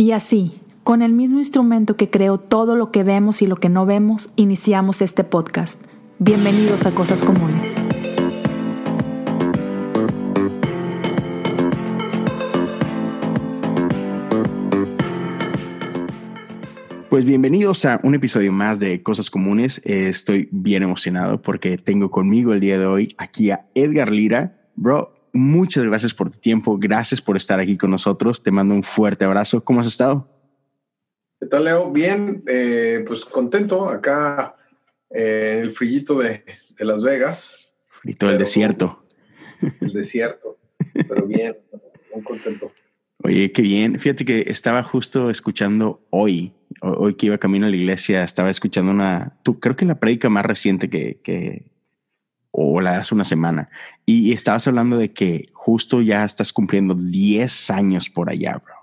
Y así, con el mismo instrumento que creó todo lo que vemos y lo que no vemos, iniciamos este podcast. Bienvenidos a Cosas Comunes. Pues bienvenidos a un episodio más de Cosas Comunes. Estoy bien emocionado porque tengo conmigo el día de hoy aquí a Edgar Lira. Bro, muchas gracias por tu tiempo. Gracias por estar aquí con nosotros. Te mando un fuerte abrazo. ¿Cómo has estado? ¿Qué tal, Leo? Bien, eh, pues contento acá eh, en el frillito de, Las Vegas. Frito del desierto. El desierto, pero bien, muy contento. Oye, qué bien. Fíjate que estaba justo escuchando hoy, hoy que iba camino a la iglesia, estaba escuchando una, tú creo que la prédica más reciente que, que o la hace una semana, y estabas hablando de que justo ya estás cumpliendo 10 años por allá, bro.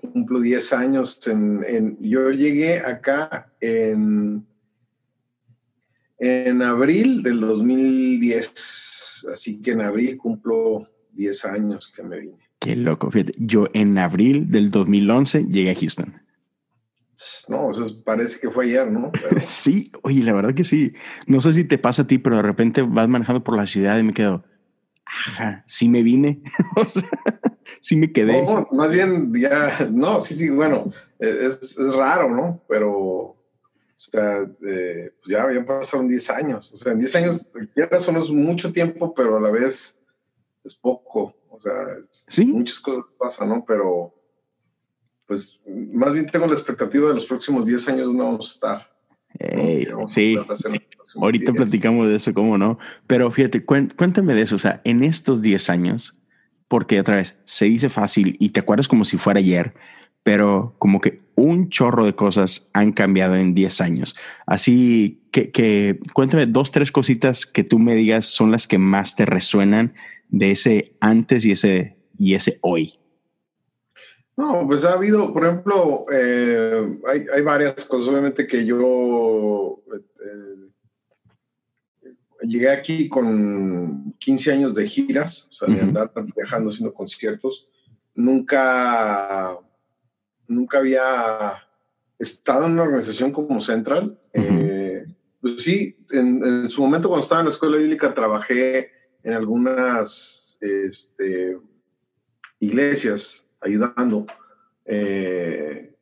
cumplo 10 años. En, yo llegué acá en, en abril del 2010, así que en abril cumplo 10 años que me vine. Qué loco. Fíjate, yo en abril del 2011 llegué a Houston. No, eso parece que fue ayer, ¿no? sí, oye, la verdad que sí. No sé si te pasa a ti, pero de repente vas manejando por la ciudad y me quedo, ajá, sí me vine. o sea, sí me quedé. No, más bien ya, no, sí, sí, bueno, es, es raro, ¿no? Pero, o sea, eh, pues ya habían pasado 10 años. O sea, en 10 años, eso no es mucho tiempo, pero a la vez es poco. O sea, ¿Sí? muchas cosas pasan, ¿no? Pero, pues, más bien tengo la expectativa de los próximos 10 años no vamos a estar. sí, ahorita platicamos de eso, cómo no. Pero fíjate, cuéntame de eso. O sea, en estos 10 años, porque otra vez se dice fácil y te acuerdas como si fuera ayer, pero como que un chorro de cosas han cambiado en 10 años. Así que, que cuéntame dos, tres cositas que tú me digas son las que más te resuenan de ese antes y ese, y ese hoy? No, pues ha habido, por ejemplo, eh, hay, hay, varias cosas. Obviamente que yo eh, llegué aquí con 15 años de giras, o sea, de andar viajando, haciendo conciertos. Nunca, nunca había estado en una organización como Central. Eh, pues sí, en, en, su momento cuando estaba en la escuela bíblica trabajé en algunas este, iglesias ayudando, eh,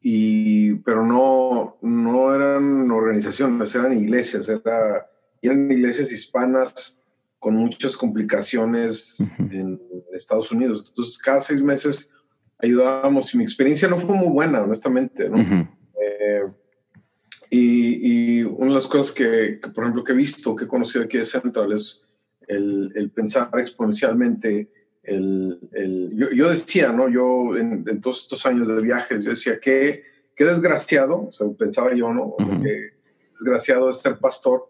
y, pero no, no eran organizaciones, eran iglesias, era, eran iglesias hispanas con muchas complicaciones en Estados Unidos. Entonces, cada seis meses ayudábamos y mi experiencia no fue muy buena, honestamente. ¿no? Eh, y, y, una de las cosas que, que, por ejemplo, que he visto, que he conocido aquí de Central es el, pensar exponencialmente. El, yo, decía, ¿no? Yo en, todos estos años de viajes, yo decía, qué, qué desgraciado, o sea, pensaba yo, ¿no? desgraciado es ser pastor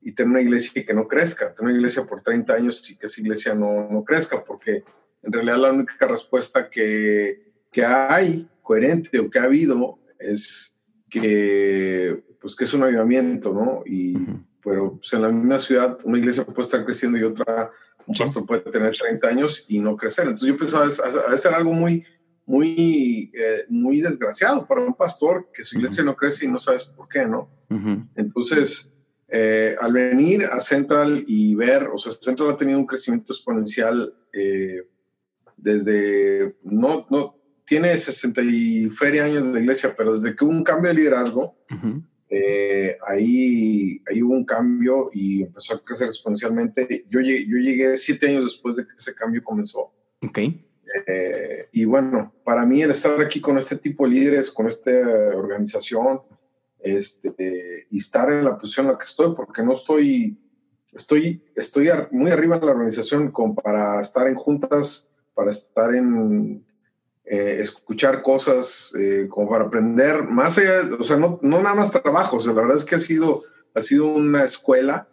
y tener una iglesia que no crezca, tener una iglesia por 30 años y que esa iglesia no, no crezca, porque en realidad la única respuesta que, que hay coherente o que ha habido es que, pues, que es un avivamiento, ¿no? Y, pero pues, en la misma ciudad una iglesia puede estar creciendo y otra, un pastor puede tener 30 años y no crecer. Entonces yo pensaba, a ser algo muy, muy, eh, muy desgraciado para un pastor que su iglesia no crece y no sabes por qué, ¿no? Entonces, eh, al venir a Central y ver, o sea, Central ha tenido un crecimiento exponencial eh, desde, no, no, tiene 60 y feria años de iglesia, pero desde que hubo un cambio de liderazgo, eh, ahí, ahí hubo un cambio y empezó a crecer exponencialmente. Yo llegué, yo llegué siete años después de que ese cambio comenzó. Ok. Eh, y bueno, para mí el estar aquí con este tipo de líderes, con esta organización, este, y estar en la posición en la que estoy, porque no estoy, estoy, estoy muy arriba en la organización como para estar en juntas, para estar en eh, escuchar cosas eh, como para aprender más allá, o sea, no, no, nada más trabajo, o sea, la verdad es que ha sido, ha sido una escuela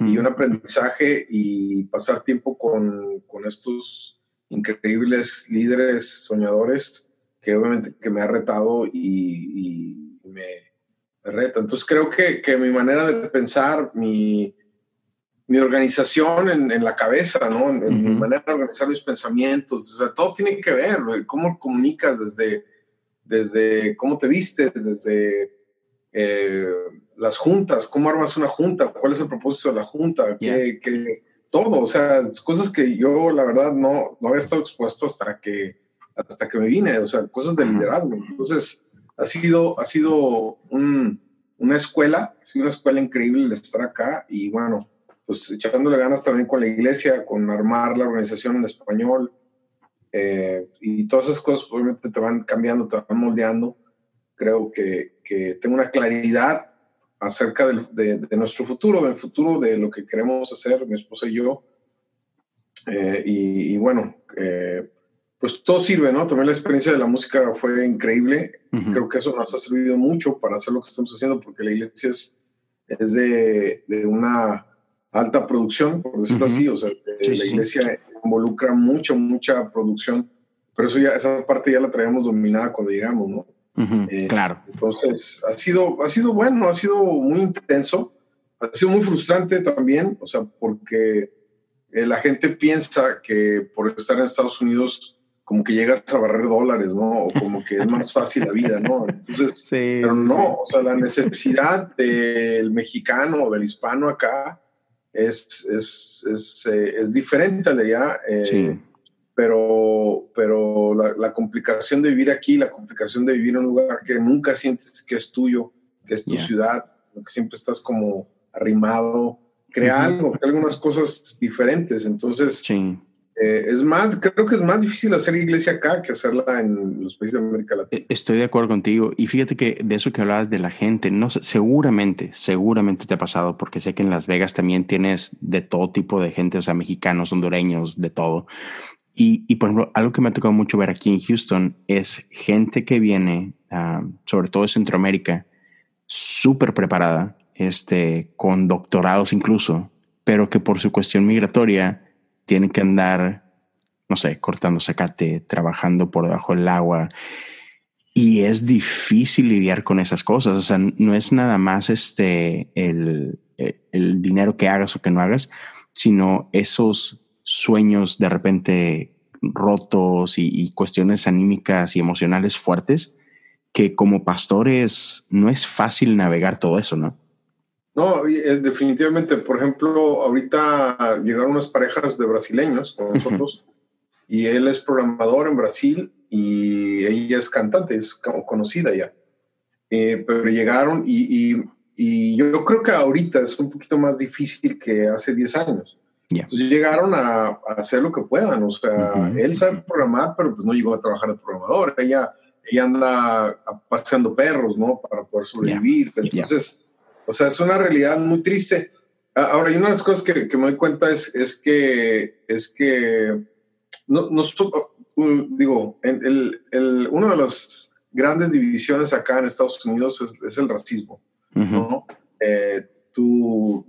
y un aprendizaje y pasar tiempo con, con, estos increíbles líderes soñadores que obviamente que me ha retado y, y me, reta. Entonces creo que, que, mi manera de pensar, mi, mi organización en, la cabeza, ¿no? En, mi manera de organizar mis pensamientos. O sea, todo tiene que ver, cómo comunicas desde, desde cómo te vistes, desde eh, las juntas, cómo armas una junta, cuál es el propósito de la junta, que, todo, o sea, cosas que yo la verdad no, no había estado expuesto hasta que, hasta que me vine, o sea, cosas de liderazgo. Entonces, ha sido, ha sido una escuela, ha sido una escuela increíble el estar acá y bueno, pues echándole ganas también con la iglesia, con armar la organización en español eh, y todas esas cosas obviamente te van cambiando, te van moldeando. Creo que, que tengo una claridad acerca de, de, nuestro futuro, del futuro de lo que queremos hacer, mi esposa y yo. Eh, y, bueno, eh, pues todo sirve, ¿no? También la experiencia de la música fue increíble. Creo que eso nos ha servido mucho para hacer lo que estamos haciendo, porque la iglesia es, es de, de una alta producción, por decirlo así. O sea, la iglesia involucra mucha, mucha producción. Pero eso ya, esa parte ya la traíamos dominada cuando llegamos, ¿no? Eh, claro. Entonces, ha sido, ha sido bueno, ha sido muy intenso, ha sido muy frustrante también, o sea, porque eh, la gente piensa que por estar en Estados Unidos, como que llegas a barrer dólares, ¿no? O como que es más fácil la vida, ¿no? Entonces, pero no, o sea, la necesidad del mexicano o del hispano acá es, es, es, eh, es diferente la de allá. sí pero, pero la, complicación de vivir aquí, la complicación de vivir en un lugar que nunca sientes que es tuyo, que es tu ciudad, que siempre estás como arrimado, crea algo, crea algunas cosas diferentes. Entonces, eh, es más, creo que es más difícil hacer iglesia acá que hacerla en los países de América Latina. E, estoy de acuerdo contigo. Y fíjate que de eso que hablabas de la gente, no seguramente, seguramente te ha pasado, porque sé que en Las Vegas también tienes de todo tipo de gente, o sea, mexicanos, hondureños, de todo. Y, por ejemplo, algo que me ha tocado mucho ver aquí en Houston es gente que viene, ah, sobre todo de Centroamérica, súper preparada, este, con doctorados incluso, pero que por su cuestión migratoria tienen que andar, no sé, cortando zacate, trabajando por debajo del agua. Y es difícil lidiar con esas cosas. O sea, no es nada más este, el, el dinero que hagas o que no hagas, sino esos sueños de repente rotos y, cuestiones anímicas y emocionales fuertes, que como pastores no es fácil navegar todo eso, ¿no? No, es definitivamente, por ejemplo, ahorita llegaron unas parejas de brasileños con nosotros y él es programador en Brasil y ella es cantante, es conocida ya. Eh, pero llegaron y, y, y, yo creo que ahorita es un poquito más difícil que hace 10 años. Entonces llegaron a, hacer lo que puedan. O sea, él sabe programar, pero pues no llegó a trabajar de programador. Ella, ella anda paseando perros, ¿no? Para poder sobrevivir. Entonces, o sea, es una realidad muy triste. Ahora, hay una de las cosas que, que me doy cuenta es, es que, es que, no, no uh, digo, el, el, una de las grandes divisiones acá en Estados Unidos es, es el racismo, ¿no? Eh, tú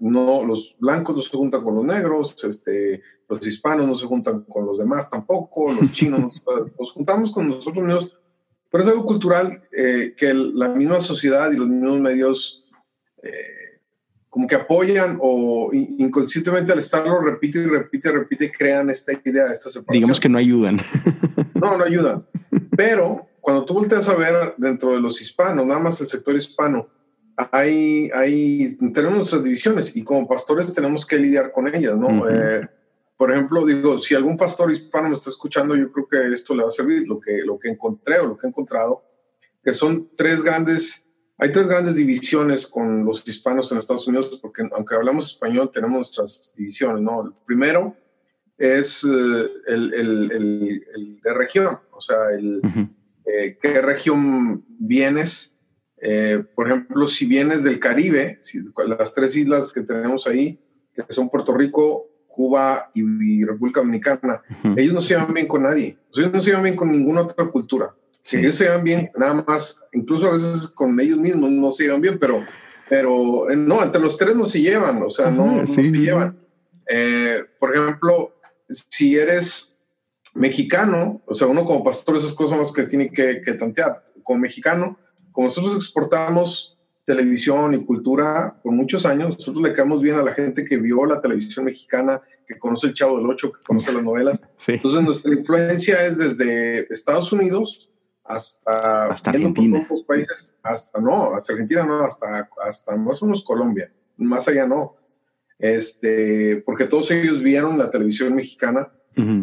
no, los blancos no se juntan con los negros, este, los hispanos no se juntan con los demás tampoco, los chinos nos, juntamos con nosotros mismos, pero es algo cultural eh, que la misma sociedad y los mismos medios eh, como que apoyan o inconscientemente al estarlo repite y repite y repite crean esta idea, esta separación. Digamos que no ayudan. No, no ayudan. Pero cuando tú volteas a ver dentro de los hispanos, nada más el sector hispano, hay, hay, tenemos nuestras divisiones y como pastores tenemos que lidiar con ellas, ¿no? Eh, por ejemplo, digo, si algún pastor hispano me está escuchando, yo creo que esto le va a servir, lo que, lo que encontré o lo que he encontrado, que son tres grandes, hay tres grandes divisiones con los hispanos en Estados Unidos, porque aunque hablamos español, tenemos nuestras divisiones, ¿no? El primero es eh, el, el, el, de región, o sea, el, eh, qué región vienes, eh, por ejemplo, si vienes del Caribe, las tres islas que tenemos ahí, que son Puerto Rico, Cuba y, República Dominicana, ellos no se llevan bien con nadie. ellos no se llevan bien con ninguna otra cultura. Ellos se llevan bien nada más, incluso a veces con ellos mismos no se llevan bien, pero, pero eh, no, entre los tres no se llevan, o sea, no, se llevan. Eh, por ejemplo, si eres mexicano, o sea, uno como pastor, esas cosas son las que tiene que, que tantear. Como mexicano, como nosotros exportamos, televisión y cultura por muchos años. Nosotros le caemos bien a la gente que vio la televisión mexicana, que conoce el Chavo del Ocho, que conoce las novelas. Entonces nuestra influencia es desde Estados Unidos hasta, hasta Argentina. Países, hasta no, hasta Argentina no, hasta, hasta más o menos Colombia, más allá no. Este, porque todos ellos vieron la televisión mexicana.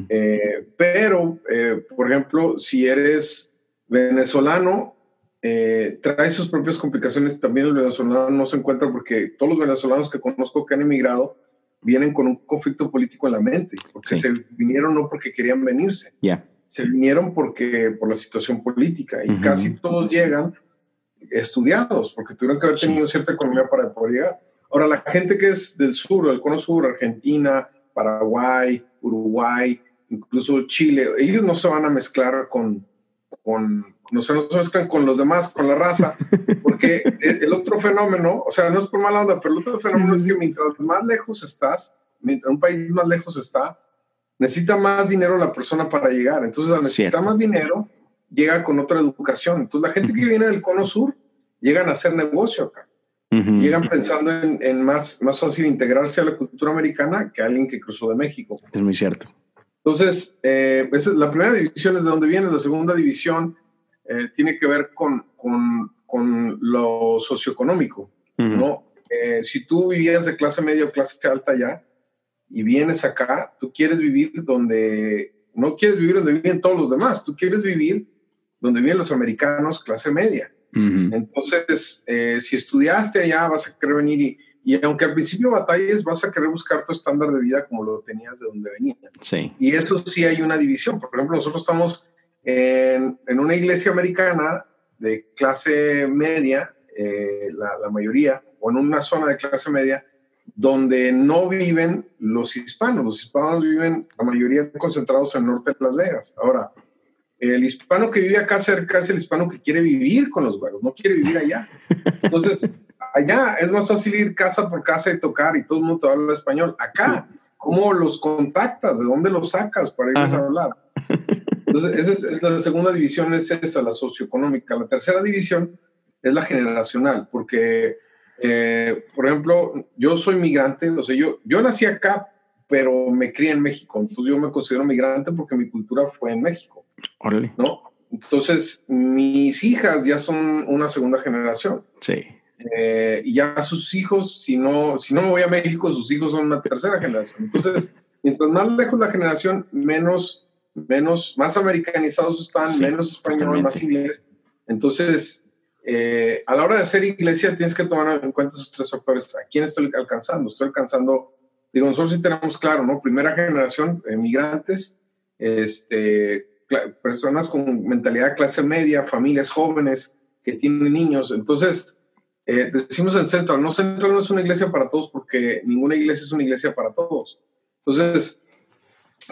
Eh, pero, eh, por ejemplo, si eres venezolano, eh, trae sus propias complicaciones. También los venezolanos no se encuentran porque todos los venezolanos que conozco que han emigrado vienen con un conflicto político en la mente, porque se vinieron no porque querían venirse, se vinieron porque por la situación política y casi todos llegan estudiados porque tuvieron que haber tenido cierta economía para poder llegar. Ahora, la gente que es del sur, del cono sur, Argentina, Paraguay, Uruguay, incluso Chile, ellos no se van a mezclar con, con no se, mezclan con los demás, con la raza, porque el, otro fenómeno, o sea, no es por mala onda, pero el otro fenómeno es que mientras más lejos estás, mientras un país más lejos está, necesita más dinero la persona para llegar. Entonces, necesita más dinero, llega con otra educación. Entonces, la gente que viene del cono sur llegan a hacer negocio acá. Llegan pensando en, más, más fácil integrarse a la cultura americana que alguien que cruzó de México. Es muy cierto. Entonces, eh, la primera división es de donde viene, la segunda división eh, tiene que ver con, con, con lo socioeconómico, ¿no? Eh, si tú vivías de clase media o clase alta ya y vienes acá, tú quieres vivir donde, no quieres vivir donde viven todos los demás, tú quieres vivir donde viven los americanos clase media. Entonces, si estudiaste allá, vas a querer venir y, y, aunque al principio batalles, vas a querer buscar tu estándar de vida como lo tenías de donde venías. Sí. Y eso sí hay una división. Por ejemplo, nosotros estamos en, en una iglesia americana de clase media, eh, la, la, mayoría, o en una zona de clase media, donde no viven los hispanos. Los hispanos viven, la mayoría concentrados en el norte de Las Vegas. Ahora, el hispano que vive acá cerca es el hispano que quiere vivir con los güeros, no quiere vivir allá. Entonces, allá es más fácil ir casa por casa y tocar y todo el mundo te habla español. Acá, ¿cómo los contactas? ¿De dónde los sacas para irles a hablar? Entonces, esa es, la segunda división, es esa, la socioeconómica. La tercera división es la generacional, porque, eh, por ejemplo, yo soy migrante, o sea, yo, yo nací acá, pero me crié en México, entonces yo me considero migrante porque mi cultura fue en México. Órale. ¿No? Entonces, mis hijas ya son una segunda generación. Sí. Eh, y ya sus hijos, si no, si no me voy a México, sus hijos son una tercera generación. Entonces, mientras más lejos la generación, menos menos, más americanizados están, menos español, más inglés. Entonces, eh, a la hora de hacer iglesia tienes que tomar en cuenta esos tres factores. ¿A quién estoy alcanzando? Estoy alcanzando, digo, nosotros sí tenemos claro, ¿no? Primera generación, migrantes, este, personas con mentalidad clase media, familias jóvenes que tienen niños. Entonces, eh, decimos en Central, no, Central no es una iglesia para todos porque ninguna iglesia es una iglesia para todos. Entonces,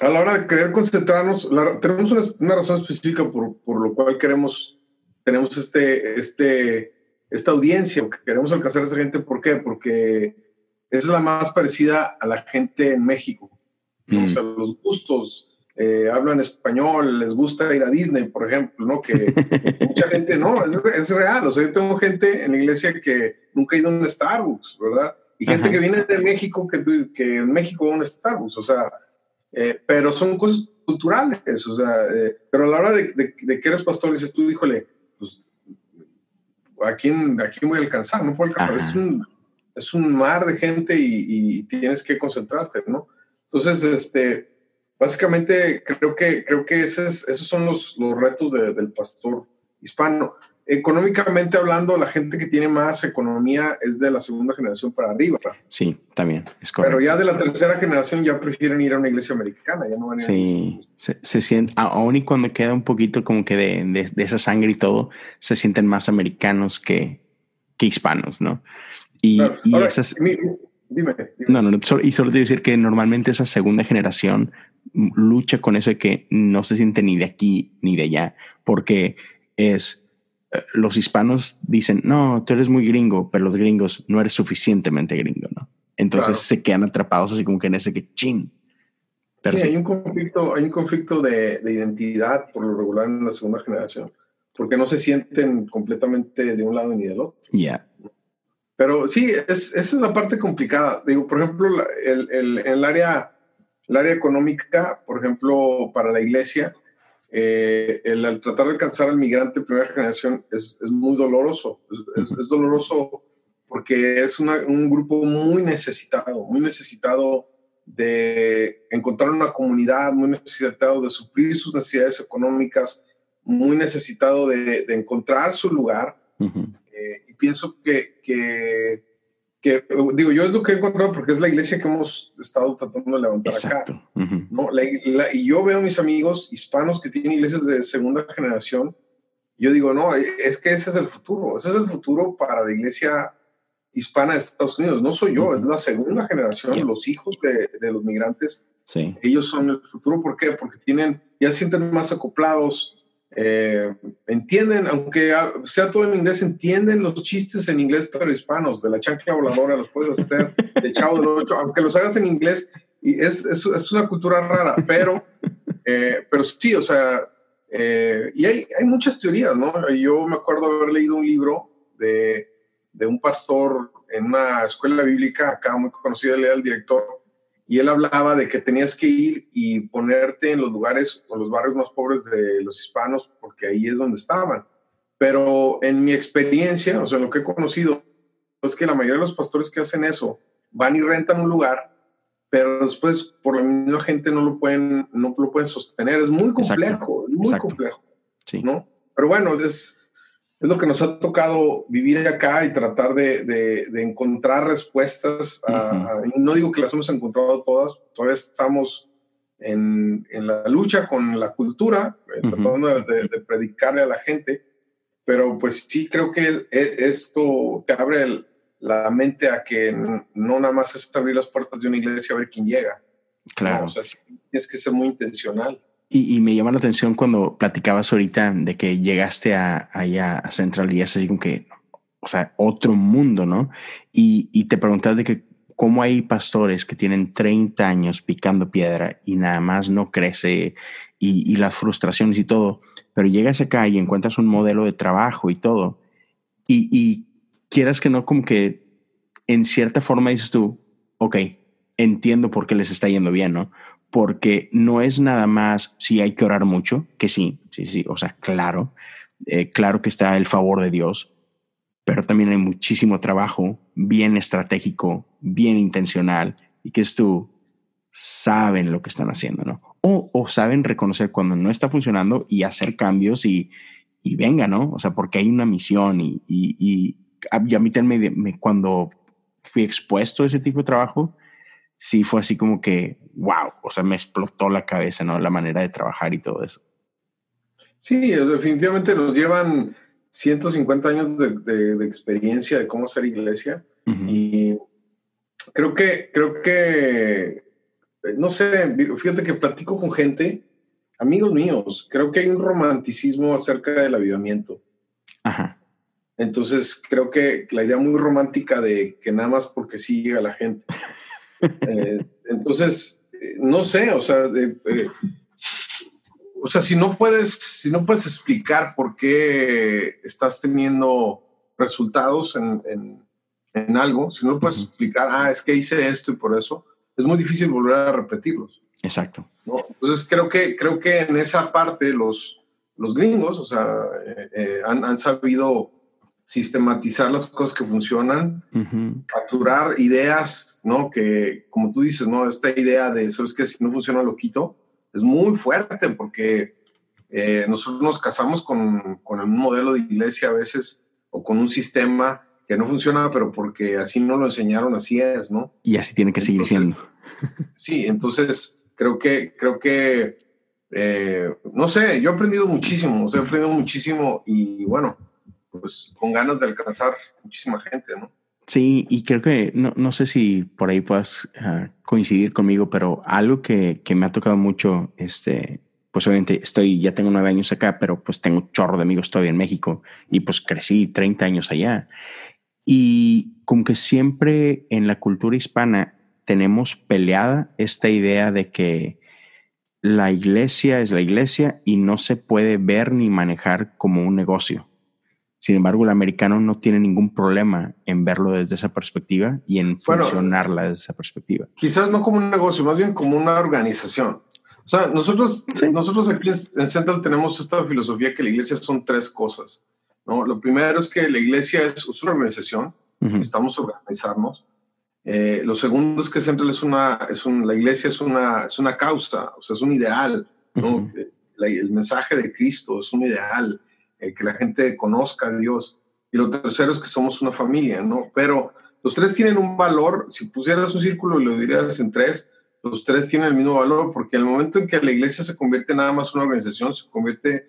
a la hora de querer concentrarnos, tenemos una, razón específica por, por, lo cual queremos, tenemos este, este, esta audiencia, que queremos alcanzar a esa gente. ¿Por qué? Porque es la más parecida a la gente en México. O sea, mm. los gustos, eh, hablan español, les gusta ir a Disney, por ejemplo, ¿no? Que mucha gente, no, es, es, real. O sea, yo tengo gente en la iglesia que nunca ha ido a un Starbucks, ¿verdad? Y gente que viene de México que, que en México va a un Starbucks. O sea, eh, pero son cosas culturales, o sea, eh, pero a la hora de, de, que eres pastor dices tú, híjole, pues, ¿a quién, ¿a quién voy a alcanzar? No puedo alcanzar, es un, es un, mar de gente y, y, tienes que concentrarte, ¿no? Entonces, este, básicamente creo que, creo que esos, esos son los, los retos del pastor hispano económicamente hablando, la gente que tiene más economía es de la segunda generación para arriba. Sí, también, es correcto. Pero ya de la tercera generación ya prefieren ir a una iglesia americana, ya no van a ir Sí, se, se siente, aún y cuando queda un poquito como que de, de, esa sangre y todo, se sienten más americanos que, que hispanos, ¿no? Y, y esas... dime, No, no, y solo te decir que normalmente esa segunda generación lucha con eso de que no se siente ni de aquí ni de allá, porque es los hispanos dicen, no, tú eres muy gringo, pero los gringos no eres suficientemente gringo, ¿no? Entonces se quedan atrapados así como que en ese que chin. Pero sí, hay un conflicto, hay un conflicto de, identidad por lo regular en la segunda generación, porque no se sienten completamente de un lado ni del otro. Ya. Pero sí, es, esa es la parte complicada. Digo, por ejemplo, el, el, el, área, el área económica, por ejemplo, para la iglesia, eh, el, tratar de alcanzar al migrante de primera generación es, es muy doloroso. Es, es, doloroso porque es una, un grupo muy necesitado, muy necesitado de encontrar una comunidad, muy necesitado de suplir sus necesidades económicas, muy necesitado de, de encontrar su lugar. Pienso que, que, digo, yo es lo que he encontrado porque es la iglesia que hemos estado tratando de levantar acá. ¿no? y yo veo a mis amigos hispanos que tienen iglesias de segunda generación. Yo digo, no, es que ese es el futuro. Ese es el futuro para la iglesia hispana de Estados Unidos. No soy yo, es la segunda generación, los hijos de, de los migrantes. Sí. Ellos son el futuro. ¿Por qué? Porque tienen, ya se sienten más acoplados, eh, entienden, aunque sea todo en inglés, entienden los chistes en inglés pero hispanos, de la chancla voladora, los puedes hacer, de Chavo del Ocho, aunque los hagas en inglés, y es, es, una cultura rara, pero, eh, pero sí, o sea, eh, y hay, hay muchas teorías, ¿no? Yo me acuerdo haber leído un libro de, de un pastor en una escuela bíblica, acá muy conocido, él era el director, y él hablaba de que tenías que ir y ponerte en los lugares o los barrios más pobres de los hispanos, porque ahí es donde estaban. Pero en mi experiencia, o sea, lo que he conocido, es que la mayoría de los pastores que hacen eso van y rentan un lugar, pero después por la misma gente no lo pueden, no lo pueden sostener. Es muy complejo, muy complejo. Sí. ¿no? Pero bueno, es, es lo que nos ha tocado vivir acá y tratar de, de, encontrar respuestas. no digo que las hemos encontrado todas, todavía estamos en, en la lucha con la cultura, eh, tratando de, predicarle a la gente, pero pues sí creo que e, esto te abre la mente a que no nada más es abrir las puertas de una iglesia a ver quién llega. Claro. o sea, tienes que ser muy intencional. Y, me llama la atención cuando platicabas ahorita de que llegaste a, allá a Central y es así como que, o sea, otro mundo, ¿no? Y, y te preguntas de que cómo hay pastores que tienen 30 años picando piedra y nada más no crece y, y, las frustraciones y todo, pero llegas acá y encuentras un modelo de trabajo y todo, y, y quieras que no, como que en cierta forma dices tú, ok, entiendo por qué les está yendo bien, ¿no? Porque no es nada más si hay que orar mucho, que sí, sí, sí, o sea, claro, eh, claro que está el favor de Dios, pero también hay muchísimo trabajo bien estratégico, bien intencional, y que es tú, saben lo que están haciendo, ¿no? O, o saben reconocer cuando no está funcionando y hacer cambios y, y venga, ¿no? O sea, porque hay una misión y, y, y a, mí también cuando fui expuesto a ese tipo de trabajo, sí fue así como que, wow, o sea, me explotó la cabeza, ¿no? La manera de trabajar y todo eso. Sí, definitivamente nos llevan 150 años de, experiencia de cómo ser iglesia y creo que, creo que, no sé, fíjate que platico con gente, amigos míos, creo que hay un romanticismo acerca del avivamiento. Ajá. Entonces creo que la idea muy romántica de que nada más porque sí llega la gente. Eh, entonces, eh, no sé, o sea, eh, o sea, si no puedes, si no puedes explicar por qué estás teniendo resultados en, en, algo, si no puedes explicar, ah, es que hice esto y por eso, es muy difícil volver a repetirlos. Exacto. Entonces creo que, creo que en esa parte los, los gringos, o sea, han, han, sabido sistematizar las cosas que funcionan, capturar ideas, ¿no? Que, como tú dices, ¿no? Esta idea de, ¿sabes qué? Si no funciona, lo quito, es muy fuerte porque eh, nosotros nos casamos con, con un modelo de iglesia a veces o con un sistema que no funciona, pero porque así no lo enseñaron, así es, ¿no? Y así tiene que seguir siendo. sí, entonces creo que, creo que, eh, no sé, yo he aprendido muchísimo, o sea, he aprendido muchísimo y bueno, pues con ganas de alcanzar muchísima gente, ¿no? Sí, y creo que no, no sé si por ahí puedas ah, coincidir conmigo, pero algo que, que, me ha tocado mucho, este, pues obviamente estoy, ya tengo nueve años acá, pero pues tengo un chorro de amigos todavía en México y pues crecí 30 años allá. Y como que siempre en la cultura hispana tenemos peleada esta idea de que la iglesia es la iglesia y no se puede ver ni manejar como un negocio Sin embargo, el americano no tiene ningún problema en verlo desde esa perspectiva y en funcionarla desde esa perspectiva. Quizás no como un negocio, más bien como una organización. O sea, nosotros, nosotros aquí en Central tenemos esta filosofía que la iglesia son tres cosas. ¿no? Lo primero es que la iglesia es, una organización, estamos organizarnos. Eh, lo segundo es que Central es una, es un, la iglesia es una, es una causa, o sea, es un ideal. ¿no? el mensaje de Cristo es un ideal, eh, que la gente conozca a Dios. Y lo tercero es que somos una familia, ¿no? Pero los tres tienen un valor, si pusieras un círculo y lo dirías en tres, los tres tienen el mismo valor, porque el momento en que la iglesia se convierte nada más en una organización, se convierte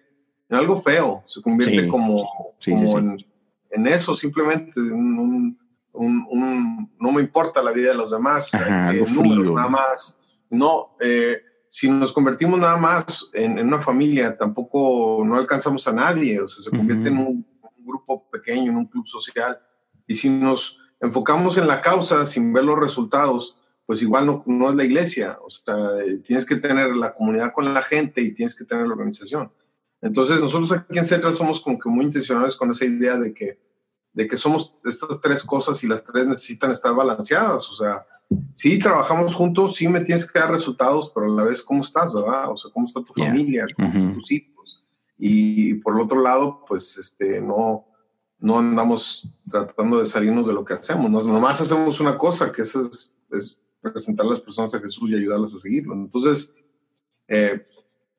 en algo feo, se convierte como, En, eso, simplemente, un, no me importa la vida de los demás, algo frío. nada más. No, eh, si nos convertimos nada más en, una familia, tampoco no alcanzamos a nadie, o sea, se convierte en un, grupo pequeño, en un club social. Y si nos enfocamos en la causa sin ver los resultados, pues igual no, no es la iglesia, o sea, tienes que tener la comunidad con la gente y tienes que tener la organización. Entonces, nosotros aquí en Central somos como que muy intencionales con esa idea de que, de que somos estas tres cosas y las tres necesitan estar balanceadas, o sea, sí trabajamos juntos, sí me tienes que dar resultados, pero a la vez cómo estás, ¿verdad? O sea, cómo está tu familia, tus hijos. Y por el otro lado, pues este, no, no andamos tratando de salirnos de lo que hacemos, no, nomás hacemos una cosa, que es, es presentar a las personas a Jesús y ayudarlas a seguirlo. Entonces, eh,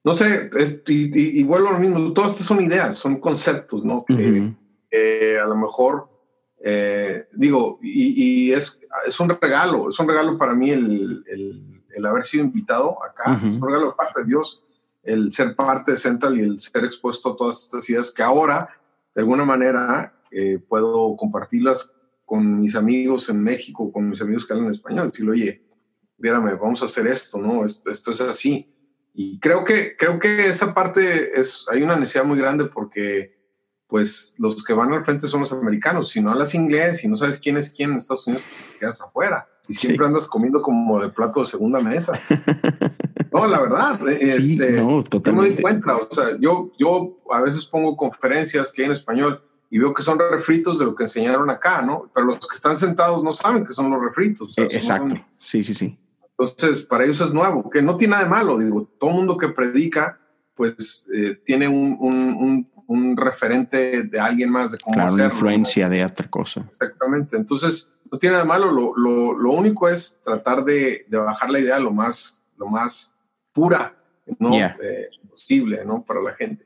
no sé, y, vuelvo a lo mismo, todas estas son ideas, son conceptos, ¿no? Que a lo mejor eh, digo, y, es, es, un regalo, es un regalo para mí el, el, haber sido invitado acá, es un regalo de parte de Dios, el ser parte de Central y el ser expuesto a todas estas ideas que ahora, de alguna manera, eh, puedo compartirlas con mis amigos en México, con mis amigos que hablan español, decirle, oye, viérame, vamos a hacer esto, ¿no? Esto, esto es así. Y creo que, creo que esa parte es, hay una necesidad muy grande porque pues los que van al frente son los americanos. Si no hablas inglés y no sabes quién es quién en Estados Unidos, pues te quedas afuera. Y siempre andas comiendo como de plato de segunda mesa. no, la verdad. este, no, totalmente. Me doy cuenta. O sea, yo, yo a veces pongo conferencias que hay en español y veo que son refritos de lo que enseñaron acá, ¿no? Pero los que están sentados no saben que son los refritos. Exacto. sí, sí, sí. Entonces, para ellos es nuevo, que no tiene nada de malo. Digo, todo mundo que predica, pues eh, tiene un, un un referente de alguien más, de cómo claro, Una influencia de otra cosa. Exactamente. Entonces, no tiene nada de malo. Lo, lo, lo único es tratar de, de, bajar la idea lo más, lo más pura ¿no? Eh, posible ¿no? para la gente.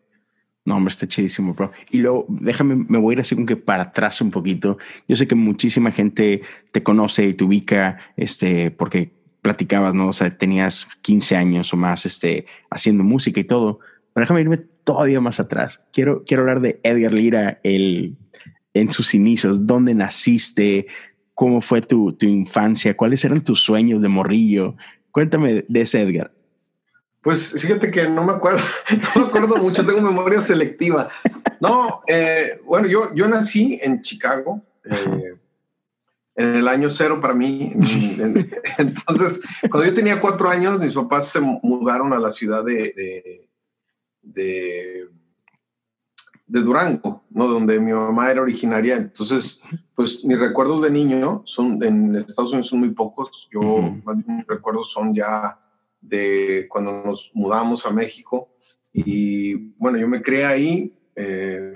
No, hombre, está chidísimo, bro. Y luego, déjame, me voy a ir así como que para atrás un poquito. Yo sé que muchísima gente te conoce y te ubica, este, porque platicabas, ¿no? O sea, tenías 15 años o más, este, haciendo música y todo. Pero déjame irme todavía más atrás. Quiero, quiero hablar de Edgar Lira el, en sus inicios. ¿Dónde naciste? ¿Cómo fue tu, tu infancia? ¿Cuáles eran tus sueños de morrillo? Cuéntame de ese Edgar. Pues fíjate que no me acuerdo, no me acuerdo mucho, tengo memoria selectiva. No, eh, bueno, yo, yo nací en Chicago, eh, en el año cero para mí. Entonces, cuando yo tenía cuatro años, mis papás se mudaron a la ciudad de, de, de Durango, ¿no? Donde mi mamá era originaria. Entonces, pues mis recuerdos de niño son, en Estados Unidos son muy pocos. Yo, mis recuerdos son ya de cuando nos mudamos a México. Y bueno, yo me crié ahí. Eh,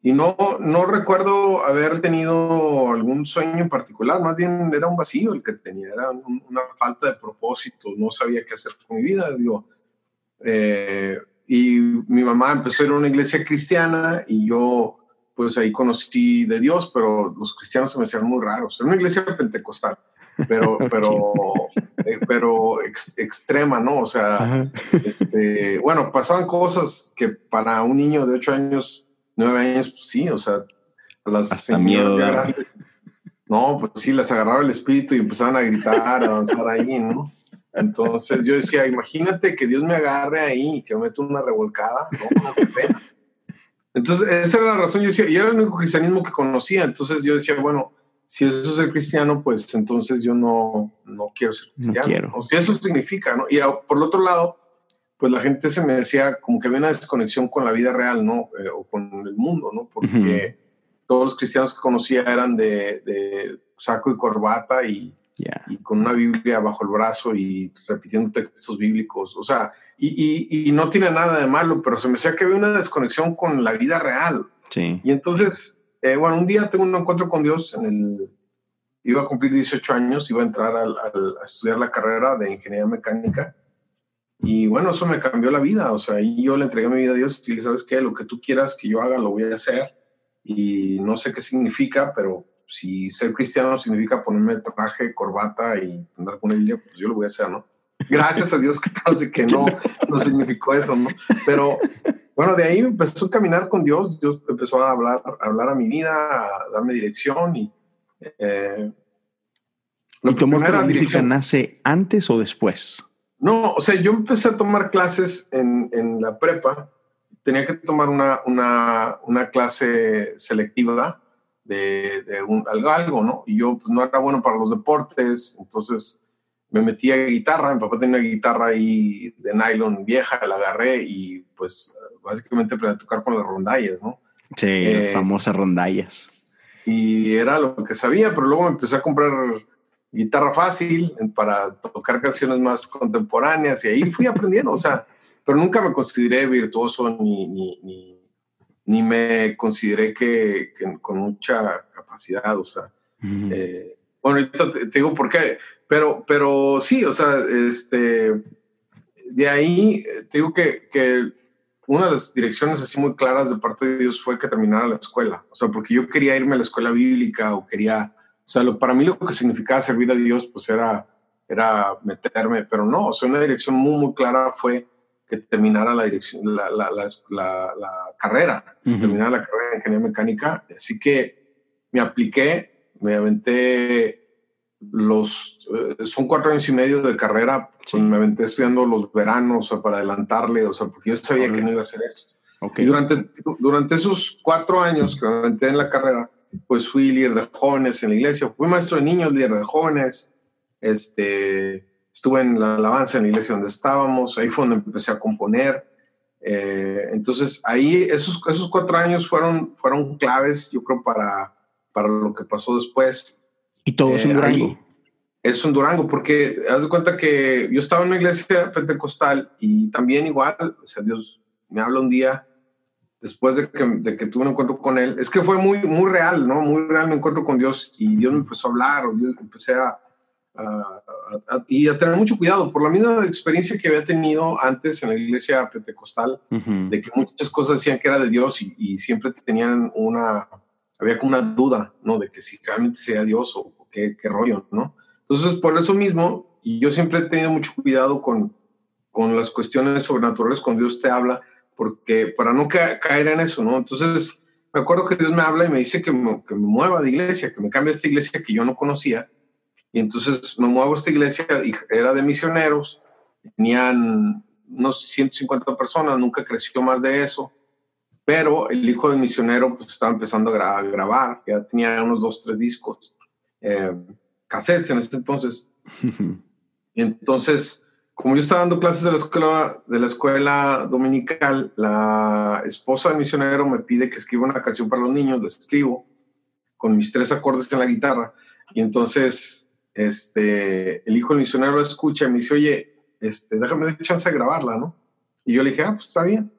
y no, no recuerdo haber tenido algún sueño en particular, más bien era un vacío el que tenía, era una falta de propósito, no sabía qué hacer con mi vida. Digo, eh, y mi mamá empezó a ir a una iglesia cristiana y yo pues ahí conocí de Dios, pero los cristianos se me hacían muy raros. Era una iglesia pentecostal, pero, pero, eh, pero extrema, ¿no? O sea, este, bueno, pasaban cosas que para un niño de 8 años, 9 años, pues sí, o sea, las Hasta miedo. no, pues sí, las agarraba el espíritu y empezaban a gritar, a danzar ahí, ¿no? Entonces yo decía, imagínate que Dios me agarre ahí y que me meta una revolcada. No, qué pena. Entonces, esa era la razón. Yo decía, y era el único cristianismo que conocía. Entonces yo decía, bueno, si eso es ser cristiano, pues entonces yo no, no quiero ser cristiano. O si eso significa, ¿no? Y por el otro lado, pues la gente se me decía como que había una desconexión con la vida real, ¿no? Eh, o con el mundo, ¿no? Porque todos los cristianos que conocía eran de, saco y corbata y, y, con una Biblia bajo el brazo y repitiendo textos bíblicos. O sea, y, y, no tiene nada de malo, pero se me decía que había una desconexión con la vida real. Sí. Y entonces, eh, bueno, un día tengo un encuentro con Dios en el... Iba a cumplir 18 años, iba a entrar al, a estudiar la carrera de ingeniería mecánica. Y bueno, eso me cambió la vida. O sea, y yo le entregué mi vida a Dios y le dije, ¿sabes qué? Lo que tú quieras que yo haga, lo voy a hacer. Y no sé qué significa, pero si ser cristiano significa ponerme traje, corbata y andar con Biblia, pues yo lo voy a hacer, ¿no? Gracias a Dios que, que no, no significó eso, ¿no? Pero bueno, de ahí empezó a caminar con Dios, Dios empezó a hablar, a hablar a mi vida, a darme dirección y... Eh, ¿Y tu amor nace antes o después? No, o sea, yo empecé a tomar clases en, en la prepa, tenía que tomar una, una, una clase selectiva de, de un, algo, algo, ¿no? Y yo pues, no era bueno para los deportes, entonces me metí a guitarra, mi papá tenía una guitarra ahí de nylon vieja, la agarré y pues básicamente empecé a tocar con las rondallas, ¿no? Sí, eh, famosas rondallas. Y era lo que sabía, pero luego me empecé a comprar guitarra fácil para tocar canciones más contemporáneas y ahí fui aprendiendo, o sea, pero nunca me consideré virtuoso ni, ni, ni, me consideré que, con mucha capacidad, o sea, eh, bueno, ahorita te, te, digo por qué, pero, pero sí, o sea, este, de ahí eh, te digo que, que una de las direcciones así muy claras de parte de Dios fue que terminara la escuela. O sea, porque yo quería irme a la escuela bíblica o quería, o sea, lo, para mí lo que significaba servir a Dios, pues era, era meterme, pero no, o sea, una dirección muy, muy clara fue que terminara la dirección, la, la, la, la carrera, terminara la carrera de ingeniería mecánica. Así que me apliqué, me aventé los, eh, son cuatro años y medio de carrera, pues me aventé estudiando los veranos o para adelantarle, o sea, porque yo sabía que no iba a hacer eso. Y durante, durante esos cuatro años que me aventé en la carrera, pues fui líder de jóvenes en la iglesia, fui maestro de niños, líder de jóvenes, este, estuve en la alabanza en la iglesia donde estábamos, ahí fue donde empecé a componer. Eh, entonces, ahí esos, esos cuatro años fueron, fueron claves, yo creo, para, para lo que pasó después. Y todo es en eh, Durango. es en Durango, porque haz de cuenta que yo estaba en una iglesia pentecostal y también igual, o sea, Dios me habla un día después de que, de que tuve un encuentro con él. Es que fue muy, muy real, ¿no? Muy real mi encuentro con Dios y Dios me empezó a hablar, o Dios empecé a, y a tener mucho cuidado por la misma experiencia que había tenido antes en la iglesia pentecostal, de que muchas cosas decían que era de Dios y, y siempre tenían una, había como una duda, ¿no? De que si realmente sea Dios o, qué, qué, rollo, ¿no? Entonces, por eso mismo, y yo siempre he tenido mucho cuidado con, con las cuestiones sobrenaturales cuando Dios te habla, porque para no caer en eso, ¿no? Entonces, me acuerdo que Dios me habla y me dice que me, que me mueva de iglesia, que me cambie a esta iglesia que yo no conocía. Y entonces me muevo a esta iglesia y era de misioneros, tenían unos 150 personas, nunca creció más de eso pero el hijo del misionero pues, estaba empezando a, grabar, ya tenía unos dos, tres discos, eh, cassettes en ese entonces. y entonces, como yo estaba dando clases de la escuela, de la escuela dominical, la esposa del misionero me pide que escriba una canción para los niños, la escribo con mis tres acordes en la guitarra. Y entonces, este, el hijo del misionero lo escucha y me dice, oye, este, déjame dar chance de grabarla, ¿no? Y yo le dije, ah, pues está bien.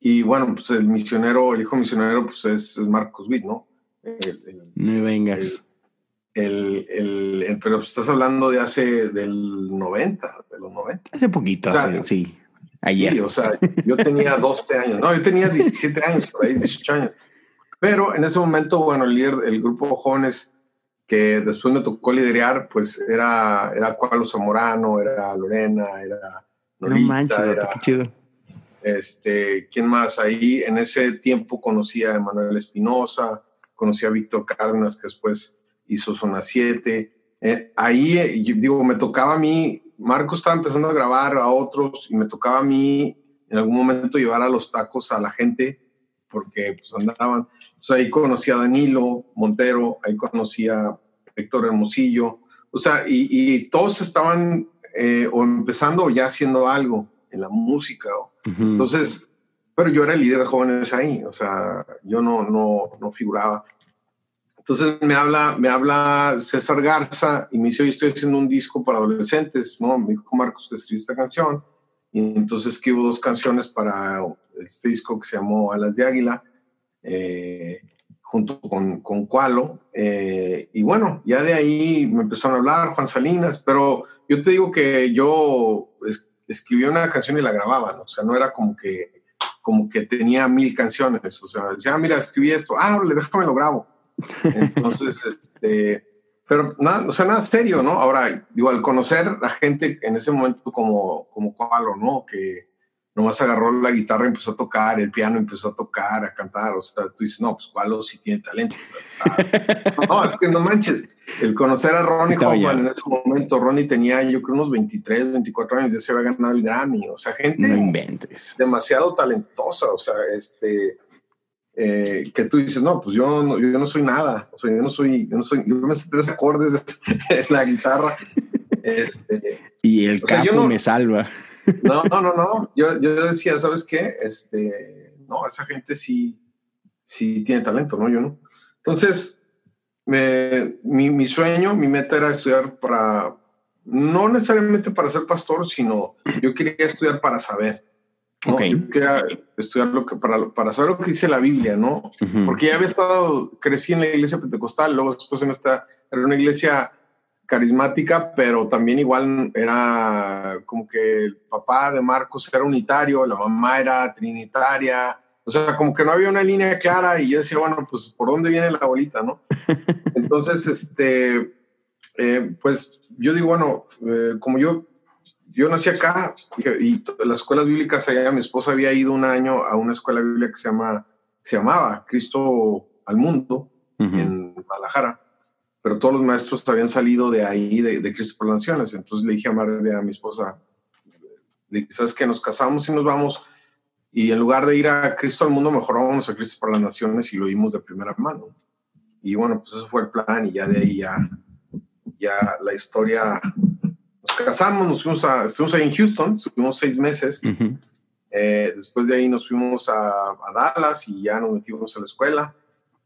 Y bueno, pues el misionero, el hijo misionero, pues es, Marcos Witt, ¿no? no vengas. El, el, pero pues, estás hablando de hace del 90, de los 90. Hace poquito, sí. Ayer. Sí, o sea, yo tenía 12 años, no, yo tenía 17 años, por ahí, 18 años. Pero en ese momento, bueno, el líder, el grupo de jóvenes que después me tocó liderar, pues era, era Cualo Zamorano, era Lorena, era Norita, no manches, era, qué chido este, ¿Quién más? Ahí en ese tiempo conocí a Emanuel Espinosa, conocí a Víctor Cárdenas, que después hizo Zona 7. Eh, ahí, eh, digo, me tocaba a mí, Marco estaba empezando a grabar a otros y me tocaba a mí en algún momento llevar a los tacos a la gente porque pues andaban. Entonces ahí conocí a Danilo Montero, ahí conocí a Héctor Hermosillo, o sea, y, todos estaban eh, o empezando o ya haciendo algo en la música. Entonces, pero yo era el líder de jóvenes ahí, o sea, yo no, no, no figuraba. Entonces me habla, me habla César Garza y me dice, oye, estoy haciendo un disco para adolescentes, ¿no? Me dijo Marcos que escribí esta canción. Y entonces escribo dos canciones para este disco que se llamó Alas de Águila, eh, junto con, con Cualo. Eh, y bueno, ya de ahí me empezaron a hablar Juan Salinas, pero yo te digo que yo escribía una canción y la grababa, ¿no? O sea, no era como que, como que tenía mil canciones. O sea, decía, ah, mira, escribí esto, ah, déjame lo grabo. Entonces, este, pero nada, o sea, nada serio, ¿no? Ahora, digo, al conocer a gente en ese momento como, como Cualo, ¿no? Que nomás agarró la guitarra y empezó a tocar, el piano empezó a tocar, a cantar, o sea, tú dices, no, pues Cualo sí tiene talento. no, es que no manches, el conocer a Ronnie Hoffman en ese momento, Ronnie tenía yo creo unos 23, 24 años, ya se había ganado el Grammy, o sea, gente demasiado talentosa, o sea, este eh, que tú dices, no, pues yo no, yo no soy nada, o sea, yo no soy, yo no soy, yo me sé tres acordes en la guitarra. Este, y el capo me salva. No, no, no, no. Yo, yo decía, ¿sabes qué? Este, no, esa gente sí, sí tiene talento, ¿no? Yo no. Entonces, me, mi, mi sueño, mi meta era estudiar para, no necesariamente para ser pastor, sino yo quería estudiar para saber. ¿no? Yo quería estudiar lo que, para, para saber lo que dice la Biblia, ¿no? Porque ya había estado, crecí en la iglesia pentecostal, luego después en esta, era una iglesia carismática, pero también igual era como que el papá de Marcos era unitario, la mamá era trinitaria, o sea, como que no había una línea clara y yo decía, bueno, pues por dónde viene la bolita, ¿no? Entonces, este, eh, pues yo digo, bueno, eh, como yo yo nací acá y, las escuelas bíblicas allá, mi esposa había ido un año a una escuela bíblica que se, llama, se llamaba Cristo al Mundo en Guadalajara, pero todos los maestros habían salido de ahí, de, Cristo por las Naciones. Entonces le dije a, María, a mi esposa, ¿sabes que Nos casamos y nos vamos y en lugar de ir a Cristo al Mundo, mejor vamos a Cristo por las Naciones y lo oímos de primera mano. Y bueno, pues eso fue el plan y ya de ahí ya, ya la historia nos casamos, nos fuimos a, estuvimos ahí en Houston, estuvimos seis meses. Eh, después de ahí nos fuimos a, Dallas y ya nos metimos a la escuela.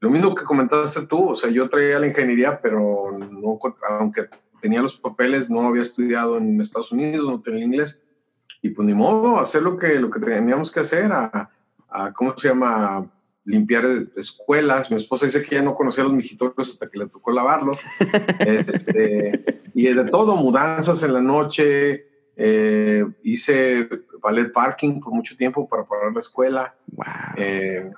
Lo mismo que comentaste tú, o sea, yo traía la ingeniería, pero no, aunque tenía los papeles, no había estudiado en Estados Unidos, no tenía inglés. Y pues ni modo, hacer lo que, lo que teníamos que hacer, a, a ¿cómo se llama? limpiar escuelas. Mi esposa dice que ya no conocía los mijitorios hasta que le tocó lavarlos. este, y de todo, mudanzas en la noche. Eh, hice ballet parking por mucho tiempo para parar la escuela. Eh,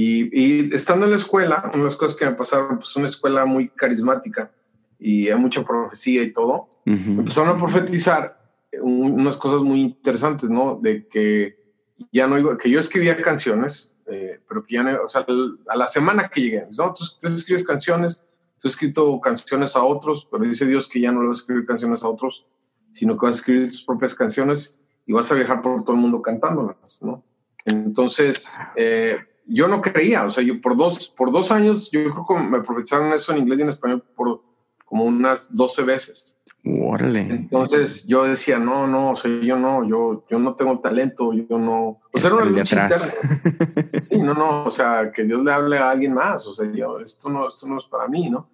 y, estando en la escuela, una de las cosas que me pasaron, pues una escuela muy carismática y hay mucha profecía y todo, empezaron a profetizar unas cosas muy interesantes, ¿no? De que ya no que yo escribía canciones eh, pero que ya no, o sea, a la semana que llegué, ¿no? Tú, tú, escribes canciones, tú has escrito canciones a otros, pero dice Dios que ya no le vas a escribir canciones a otros, sino que vas a escribir tus propias canciones y vas a viajar por todo el mundo cantándolas, ¿no? Entonces, eh, yo no creía, o sea, yo por dos, por dos años, yo creo que me profetizaron eso en inglés y en español por como unas 12 veces. Entonces yo decía, no, no, o sea, yo no, yo, yo no tengo talento, yo no. O sea, era una lucha Sí, no, no, o sea, que Dios le hable a alguien más, o sea, yo, esto no, esto no es para mí, ¿no?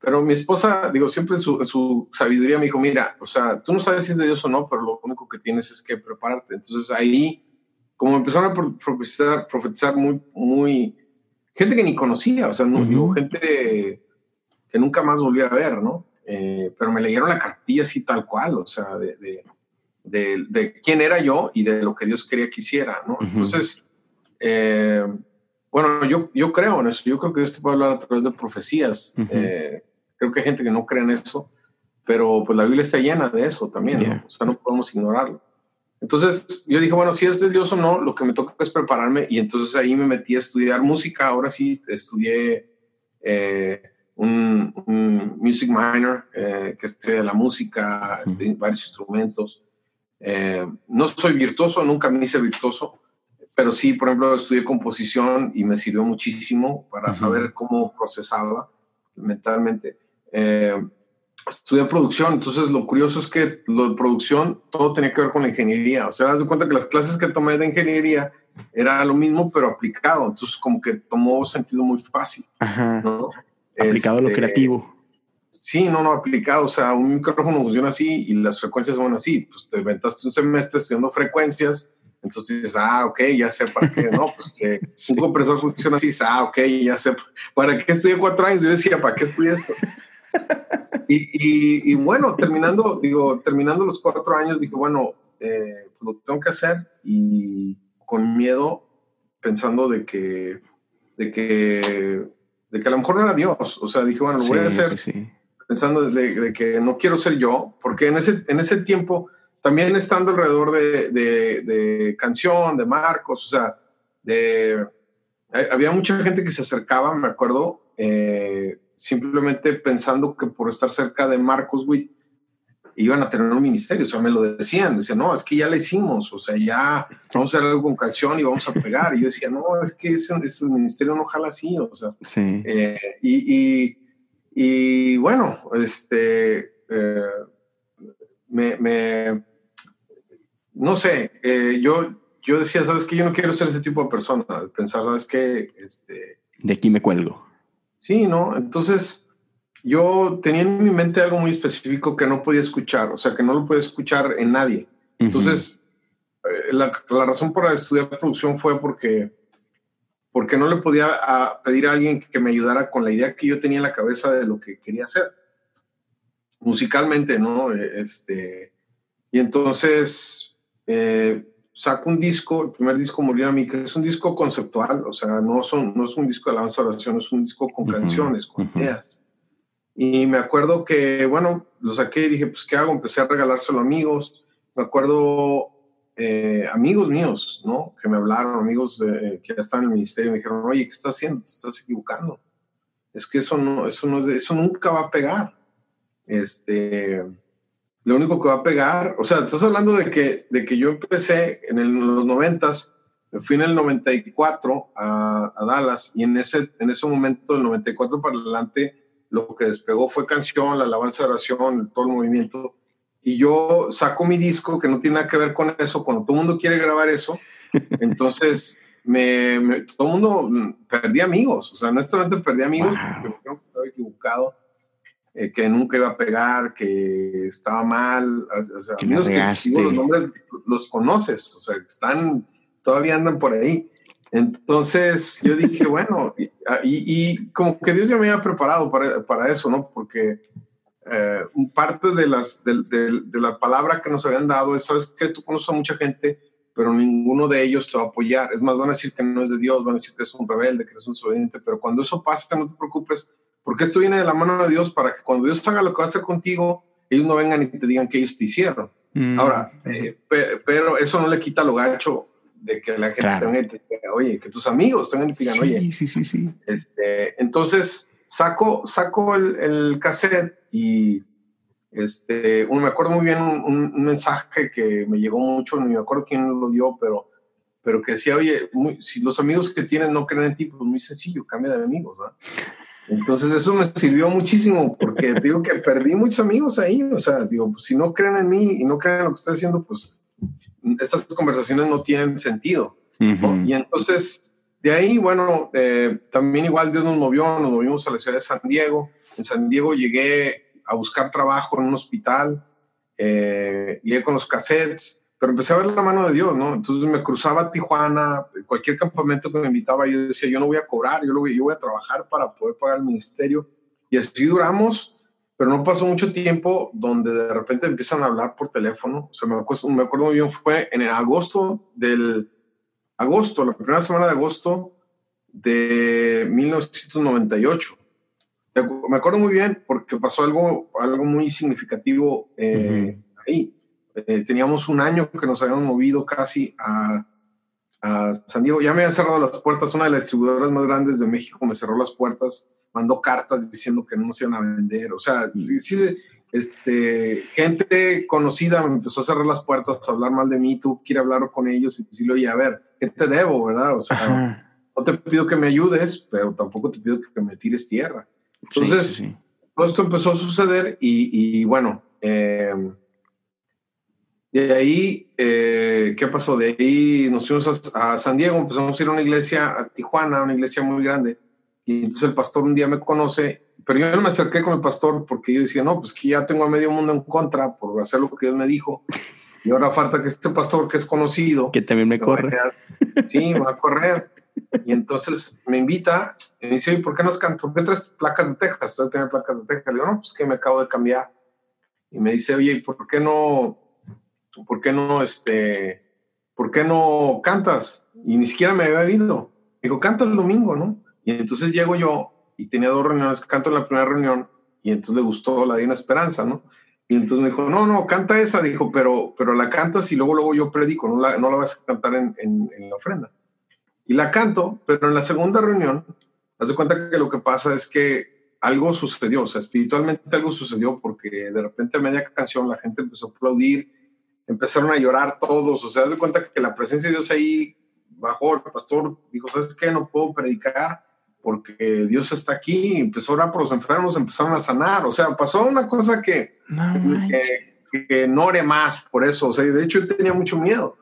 Pero mi esposa, digo, siempre en su, su sabiduría me dijo, mira, o sea, tú no sabes si es de Dios o no, pero lo único que tienes es que prepararte. Entonces ahí, como empezaron a profetizar, profetizar muy, muy, gente que ni conocía, o sea, no, digo, gente que nunca más volví a ver, ¿no? Eh, pero me leyeron la cartilla así tal cual, o sea, de, de, de, quién era yo y de lo que Dios quería que hiciera, ¿no? Entonces, eh, bueno, yo, yo creo en eso, yo creo que Dios te puede hablar a través de profecías. Eh, creo que hay gente que no cree en eso, pero pues la Biblia está llena de eso también, ¿no? o sea, no podemos ignorarlo. Entonces yo dije, bueno, si es de Dios o no, lo que me toca es prepararme y entonces ahí me metí a estudiar música, ahora sí estudié un, music minor eh, que estudia la música, este, varios instrumentos. Eh, no soy virtuoso, nunca me hice virtuoso, pero sí, por ejemplo, estudié composición y me sirvió muchísimo para saber cómo procesaba mentalmente. Eh, estudié producción, entonces lo curioso es que lo de producción todo tenía que ver con la ingeniería. O sea, das de cuenta que las clases que tomé de ingeniería era lo mismo, pero aplicado. Entonces, como que tomó sentido muy fácil. ¿no? Aplicado a lo este, creativo. Sí, no, no, aplicado. O sea, un micrófono funciona así y las frecuencias son así. Pues te inventaste un semestre estudiando frecuencias. Entonces dices, ah, ok, ya sé para qué, ¿no? Pues que un compresor funciona así, ah, ok, ya sé. ¿Para qué estudié cuatro años? Yo decía, ¿para qué estudié esto? Y, y, bueno, terminando, digo, terminando los cuatro años, dije, bueno, eh, pues lo tengo que hacer y con miedo, pensando de que, de que, de que a lo mejor no era Dios. O sea, dije, bueno, lo voy a hacer pensando de, que no quiero ser yo, porque en ese, en ese tiempo, también estando alrededor de, de canción, de Marcos, o sea, de, había mucha gente que se acercaba, me acuerdo, eh, simplemente pensando que por estar cerca de Marcos Witt iban a tener un ministerio, o sea, me lo decían, decían, no, es que ya le hicimos, o sea, ya vamos a hacer algo con canción y vamos a pegar, y yo decía, no, es que ese, ministerio no jala así, o sea, sí. Eh, y, y, bueno, este, eh, me, no sé, eh, yo, yo decía, sabes que yo no quiero ser ese tipo de persona, pensar, sabes que, este, de aquí me cuelgo. Sí, ¿no? Entonces, yo tenía en mi mente algo muy específico que no podía escuchar, o sea, que no lo podía escuchar en nadie. Entonces, eh, la, razón para estudiar producción fue porque, porque no le podía pedir a alguien que me ayudara con la idea que yo tenía en la cabeza de lo que quería hacer. Musicalmente, ¿no? E, este, y entonces eh, saco un disco, el primer disco Morir a mí, que es un disco conceptual, o sea, no, son, no es un disco de alabanza oración, es un disco con canciones, con ideas. Y me acuerdo que, bueno, lo saqué y dije, pues, ¿qué hago? Empecé a regalárselo a amigos. Me acuerdo eh, amigos míos, ¿no? Que me hablaron, amigos de, que ya estaban en el ministerio, me dijeron, oye, ¿qué estás haciendo? Te estás equivocando. Es que eso no, eso no es de, eso nunca va a pegar. Este, lo único que va a pegar, o sea, estás hablando de que, de que yo empecé en, en los noventas, fui en el 94 a, a, Dallas y en ese, en ese momento, del 94 para adelante, lo que despegó fue canción, la alabanza de oración, todo el movimiento. Y yo saco mi disco que no tiene nada que ver con eso, cuando todo el mundo quiere grabar eso, entonces me, todo el mundo mm, perdí amigos, o sea, honestamente perdí amigos porque creo que estaba equivocado, eh, que nunca iba a pegar, que estaba mal, o sea, amigos que los nombres los conoces, o sea, están, todavía andan por ahí. Entonces yo dije, bueno, ah, y, como que Dios ya me había preparado para, para eso, ¿no? Porque eh, parte de, las, de, de, la palabra que nos habían dado es, sabes que tú conoces a mucha gente, pero ninguno de ellos te va a apoyar. Es más, van a decir que no es de Dios, van a decir que es un rebelde, que es un desobediente, pero cuando eso pasa, no te preocupes, porque esto viene de la mano de Dios para que cuando Dios haga lo que va a hacer contigo, ellos no vengan y te digan que ellos te hicieron. Mm. Ahora, eh, pero eso no le quita lo gacho de que la gente oye, que tus amigos tengan y te digan, oye. Sí, sí, sí. Este, entonces, saco, saco el, el, cassette y este, me acuerdo muy bien un, mensaje que me llegó mucho, no me acuerdo quién lo dio, pero, pero que decía, oye, si los amigos que tienes no creen en ti, pues muy sencillo, cambia de amigos, ¿no? Entonces eso me sirvió muchísimo porque digo que perdí muchos amigos ahí, o sea, digo, pues, si no creen en mí y no creen en lo que estoy haciendo, pues estas conversaciones no tienen sentido. Y entonces, de ahí, bueno, eh, también igual Dios nos movió, nos movimos a la ciudad de San Diego. En San Diego llegué a buscar trabajo en un hospital, eh, llegué con los cassettes, pero empecé a ver la mano de Dios, ¿no? Entonces me cruzaba a Tijuana, cualquier campamento que me invitaba, yo decía, yo no voy a cobrar, yo, lo voy, yo voy a trabajar para poder pagar el ministerio. Y así duramos pero no pasó mucho tiempo donde de repente empiezan a hablar por teléfono. O sea, me acuerdo, me acuerdo muy bien, fue en agosto del, agosto, la primera semana de agosto de 1998. Me acuerdo muy bien porque pasó algo, algo muy significativo eh, ahí. Eh, teníamos un año que nos habíamos movido casi a, a San Diego. Ya me habían cerrado las puertas. Una de las distribuidoras más grandes de México me cerró las puertas mandó cartas diciendo que no se iban a vender. O sea, sí, sí, este, gente conocida me empezó a cerrar las puertas, a hablar mal de mí, tú quieres hablar con ellos y decirle, oye, a ver, ¿qué te debo, verdad? O sea, no te pido que me ayudes, pero tampoco te pido que me tires tierra. Entonces, todo esto empezó a suceder y, bueno, em, de ahí, eh, ¿qué pasó? De ahí nos fuimos a, a, San Diego, empezamos a ir a una iglesia, a Tijuana, una iglesia muy grande, y entonces el pastor un día me conoce pero yo no me acerqué con el pastor porque yo decía, no, pues que ya tengo a medio mundo en contra por hacer lo que Dios me dijo. Y ahora falta que este pastor que es conocido. Que también me corre. sí, me va a correr. Y entonces me invita y me dice, ¿por qué no canto? ¿Por qué traes placas de Texas? ¿Tú tienes placas de Texas? Le digo, no, pues que me acabo de cambiar. Y me dice, oye, ¿por qué no, por qué no, este, por qué no cantas? Y ni siquiera me había oído. Me dijo, canta el domingo, ¿no? Y entonces llego yo y tenía dos reuniones, canto en la primera reunión y entonces le gustó la Dina Esperanza, ¿no? Y entonces me dijo, no, no, canta esa, dijo, pero, pero la cantas y luego, luego yo predico, no la, no la vas a cantar en, en, la ofrenda. Y la canto, pero en la segunda reunión, haz de cuenta que lo que pasa es que algo sucedió, o sea, espiritualmente algo sucedió porque de repente a media canción la gente empezó a aplaudir, empezaron a llorar todos, o sea, haz de cuenta que la presencia de Dios ahí bajó, el pastor dijo, ¿sabes qué? No puedo predicar porque Dios está aquí, empezó a orar por los enfermos, empezaron a sanar, o sea, pasó una cosa que no, que, no ore más por eso, o sea, de hecho él tenía mucho miedo.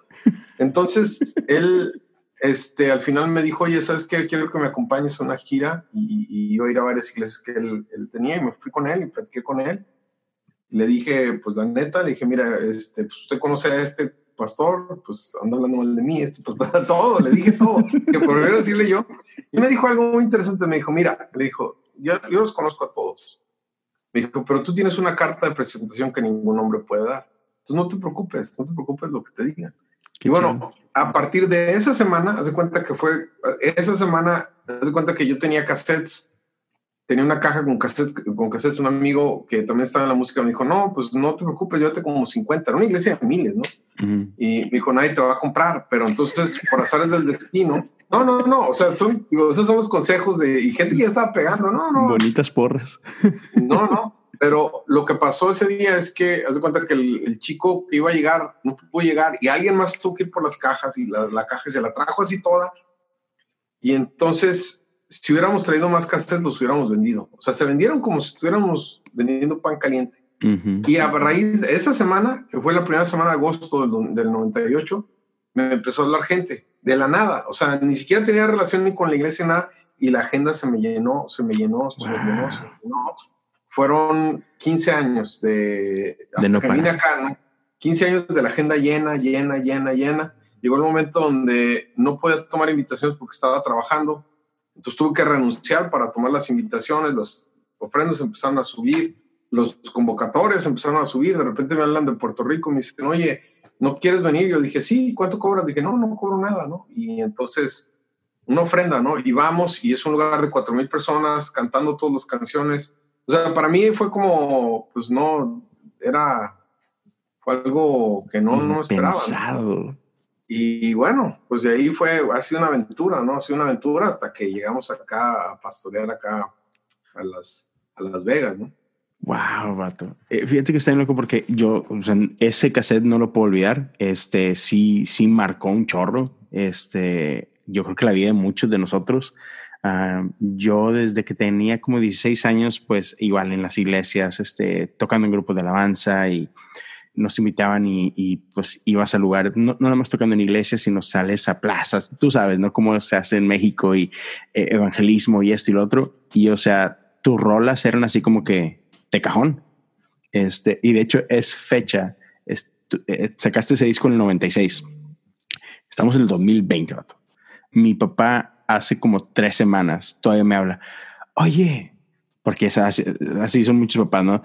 Entonces, él, este, al final me dijo, oye, ¿sabes qué? Quiero que me acompañes a una gira y, y a ir a varias iglesias que él, él, tenía y me fui con él y platiqué con él. Le dije, pues la neta, le dije, mira, este, pues usted conoce a este pastor, pues anda hablando mal de mí, este pastor, todo, le dije todo, que por decirle yo. Y me dijo algo muy interesante, me dijo, mira, le dijo, yo, yo los conozco a todos. Me dijo, pero tú tienes una carta de presentación que ningún hombre puede dar. Entonces no te preocupes, no te preocupes lo que te digan. y bueno, a partir de esa semana, haz de cuenta que fue, esa semana, haz de cuenta que yo tenía cassettes tenía una caja con cassettes, con cassettes, un amigo que también estaba en la música me dijo, no, pues no te preocupes, llévate como 50, era una iglesia de miles, ¿no? Y me dijo, nadie te va a comprar, pero entonces, por azares del destino, no, no, no, o sea, son, esos son los consejos de, y gente ya estaba pegando, no, no. Bonitas porras. No, no, pero lo que pasó ese día es que, haz de cuenta que el, chico que iba a llegar, no pudo llegar, y alguien más tuvo que ir por las cajas, y la, la caja se la trajo así toda, y entonces si hubiéramos traído más cassettes, los hubiéramos vendido. O sea, se vendieron como si estuviéramos vendiendo pan caliente. Y a raíz de esa semana, que fue la primera semana de agosto del, del, 98, me empezó a hablar gente de la nada. O sea, ni siquiera tenía relación ni con la iglesia, nada. Y la agenda se me llenó, se me llenó, se me llenó, se me llenó. Fueron 15 años de... de no acá, ¿no? 15 años de la agenda llena, llena, llena, llena. Llegó el momento donde no podía tomar invitaciones porque estaba trabajando entonces tuve que renunciar para tomar las invitaciones, las ofrendas empezaron a subir, los convocatorios empezaron a subir, de repente me hablan de Puerto Rico, me dicen, oye, ¿no quieres venir? Yo dije, sí, ¿cuánto cobras? Dije, no, no cobro nada, ¿no? Y entonces, una ofrenda, ¿no? Y vamos, y es un lugar de cuatro mil personas cantando todas las canciones. O sea, para mí fue como, pues no, era, fue algo que no, no esperaba. Y bueno, pues de ahí fue, ha sido una aventura, ¿no? Ha sido una aventura hasta que llegamos acá a pastorear acá a Las, a las Vegas, ¿no? Wow, vato. Eh, fíjate que está bien loco porque yo, o sea, ese cassette no lo puedo olvidar. Este sí, sí marcó un chorro. Este, yo creo que la vida de muchos de nosotros. Ah, yo desde que tenía como 16 años, pues igual en las iglesias, este, tocando en grupos de alabanza y nos invitaban y, pues ibas a lugar, no, no nada más tocando en iglesias, sino sales a plazas, tú sabes, ¿no? Cómo se hace en México y eh, evangelismo y esto y lo otro. Y o sea, tus rolas eran así como que de cajón. Este, y de hecho es fecha, eh, sacaste ese disco en el 96. Estamos en el 2020, Mi papá hace como tres semanas todavía me habla, oye, porque así, así son muchos papás, ¿no?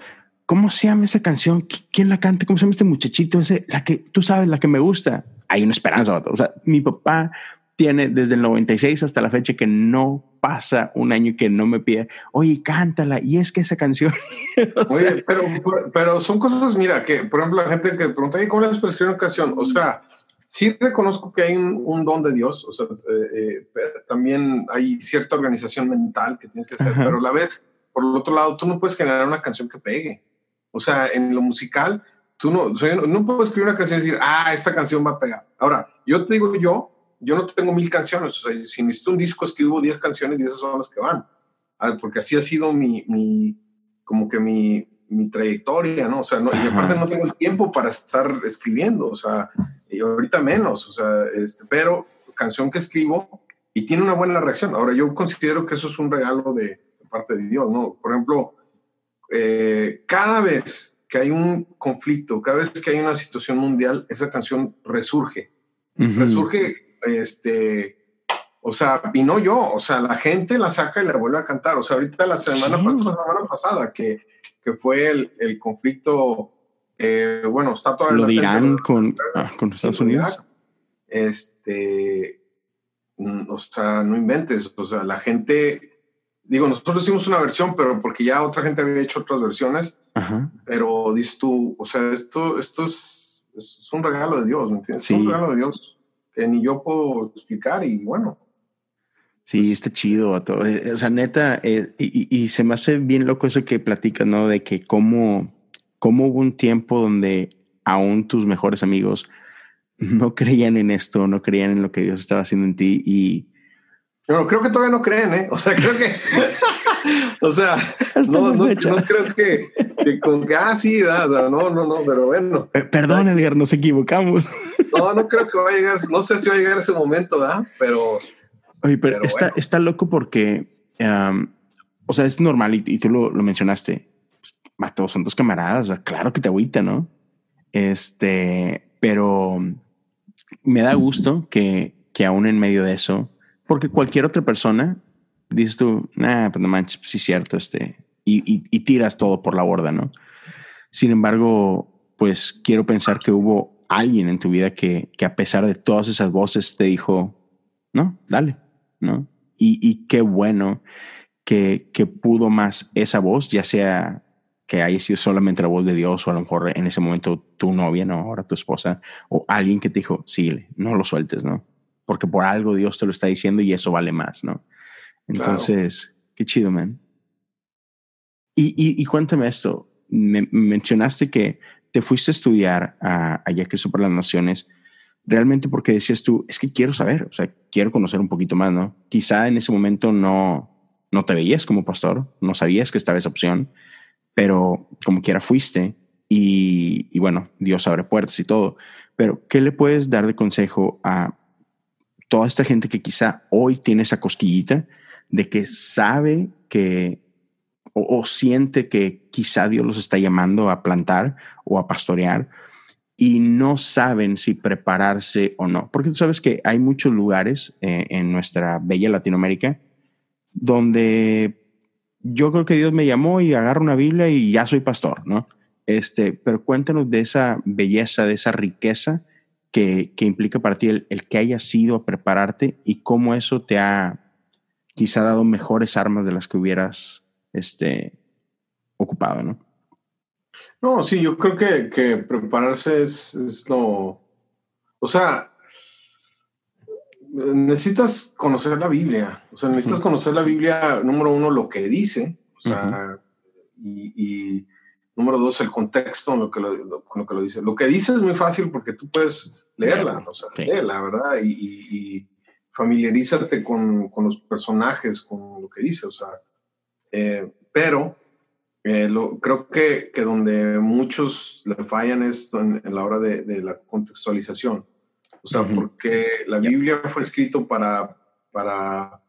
¿Cómo se llama esa canción? ¿Quién la canta? ¿Cómo se llama este muchachito? Ese, la que tú sabes, la que me gusta. Hay una esperanza. O sea, mi papá tiene desde el 96 hasta la fecha que no pasa un año que no me pide, oye, cántala. Y es que esa canción. oye, pero, pero son cosas, mira, que por ejemplo, la gente que pregunta, ¿cómo le escribir una canción? O sea, sí reconozco que hay un, don de Dios, o sea, eh, eh, también hay cierta organización mental que tienes que hacer, pero a la vez, por el otro lado, tú no puedes generar una canción que pegue. O sea, en lo musical, tú no, no puedo escribir una canción y decir, ah, esta canción va a pegar. Ahora, yo te digo yo, yo no tengo mil canciones, o sea, si necesito un disco, escribo 10 canciones y esas son las que van. Ah, porque así ha sido mi, mi como que mi, mi trayectoria, ¿no? O sea, no, y aparte no tengo el tiempo para estar escribiendo, o sea, y ahorita menos, o sea, este, pero canción que escribo y tiene una buena reacción. Ahora, yo considero que eso es un regalo de parte de Dios, ¿no? Por ejemplo, eh, cada vez que hay un conflicto, cada vez que hay una situación mundial, esa canción resurge. Resurge, este, o sea, y no yo, o sea, la gente la saca y la vuelve a cantar. O sea, ahorita la semana, pasada, semana pasada, que, que fue el, el conflicto, eh, bueno, está todavía... Lo dirán con, ah, con Estados Unidos. Este, mm, o sea, no inventes, o sea, la gente digo, nosotros hicimos una versión, pero porque ya otra gente había hecho otras versiones. Pero dices tú, o sea, esto, esto es, es un regalo de Dios, ¿me entiendes? Es un regalo de Dios que ni yo puedo explicar y bueno. Sí, está chido. Todo. Eh, o sea, neta, eh, y, y, se me hace bien loco eso que platicas, ¿no? De que cómo, cómo hubo un tiempo donde aún tus mejores amigos no creían en esto, no creían en lo que Dios estaba haciendo en ti y no, creo que todavía no creen, ¿eh? O sea, creo que. o sea, no, no, creo que, con que, ah, sí, no, no, no, pero bueno. perdón, Edgar, nos equivocamos. no, no creo que vaya a llegar, no sé si va a llegar ese momento, ¿verdad? Pero. Oye, pero, está, está loco porque, o sea, es normal y, tú lo, lo mencionaste. Pues, son dos camaradas, o sea, claro que te agüita, ¿no? Este, pero me da gusto que, que aún en medio de eso porque cualquier otra persona, dices tú, nah, pues no manches, pues sí cierto, este, y, y, tiras todo por la borda, ¿no? Sin embargo, pues quiero pensar que hubo alguien en tu vida que, que a pesar de todas esas voces te dijo, no, dale, ¿no? Y, y qué bueno que, que pudo más esa voz, ya sea que haya sido solamente la voz de Dios o a lo mejor en ese momento tu novia, no, ahora tu esposa, o alguien que te dijo, sí, no lo sueltes, ¿no? Porque por algo Dios te lo está diciendo y eso vale más, ¿no? Entonces, qué chido, man. Y, y, cuéntame esto, me, mencionaste que te fuiste a estudiar a, allá que por las Naciones, realmente porque decías tú, es que quiero saber, o sea, quiero conocer un poquito más, ¿no? Quizá en ese momento no, no te veías como pastor, no sabías que estaba esa opción, pero como quiera fuiste y, y bueno, Dios abre puertas y todo. Pero, ¿qué le puedes dar de consejo a toda esta gente que quizá hoy tiene esa cosquillita de que sabe que o, siente que quizá Dios los está llamando a plantar o a pastorear y no saben si prepararse o no. Porque tú sabes que hay muchos lugares eh, en nuestra bella Latinoamérica donde yo creo que Dios me llamó y agarro una Biblia y ya soy pastor, ¿no? Este, pero cuéntanos de esa belleza, de esa riqueza que, implica para ti el, que hayas sido a prepararte y cómo eso te ha quizá dado mejores armas de las que hubieras este, ocupado, ¿no? No, sí, yo creo que, que prepararse es, es, lo... O sea, necesitas conocer la Biblia. O sea, necesitas conocer la Biblia, número uno, lo que dice. O sea, y Número dos, el contexto en lo que lo, con lo que lo dice. Lo que dice es muy fácil porque tú puedes leerla, o sea, leerla, ¿verdad? Y, familiarízate con, con, los personajes, con lo que dice, o sea. Eh, pero eh, lo, creo que, que, donde muchos le fallan es en, la hora de, de, la contextualización. O sea, porque la Biblia fue escrito para, para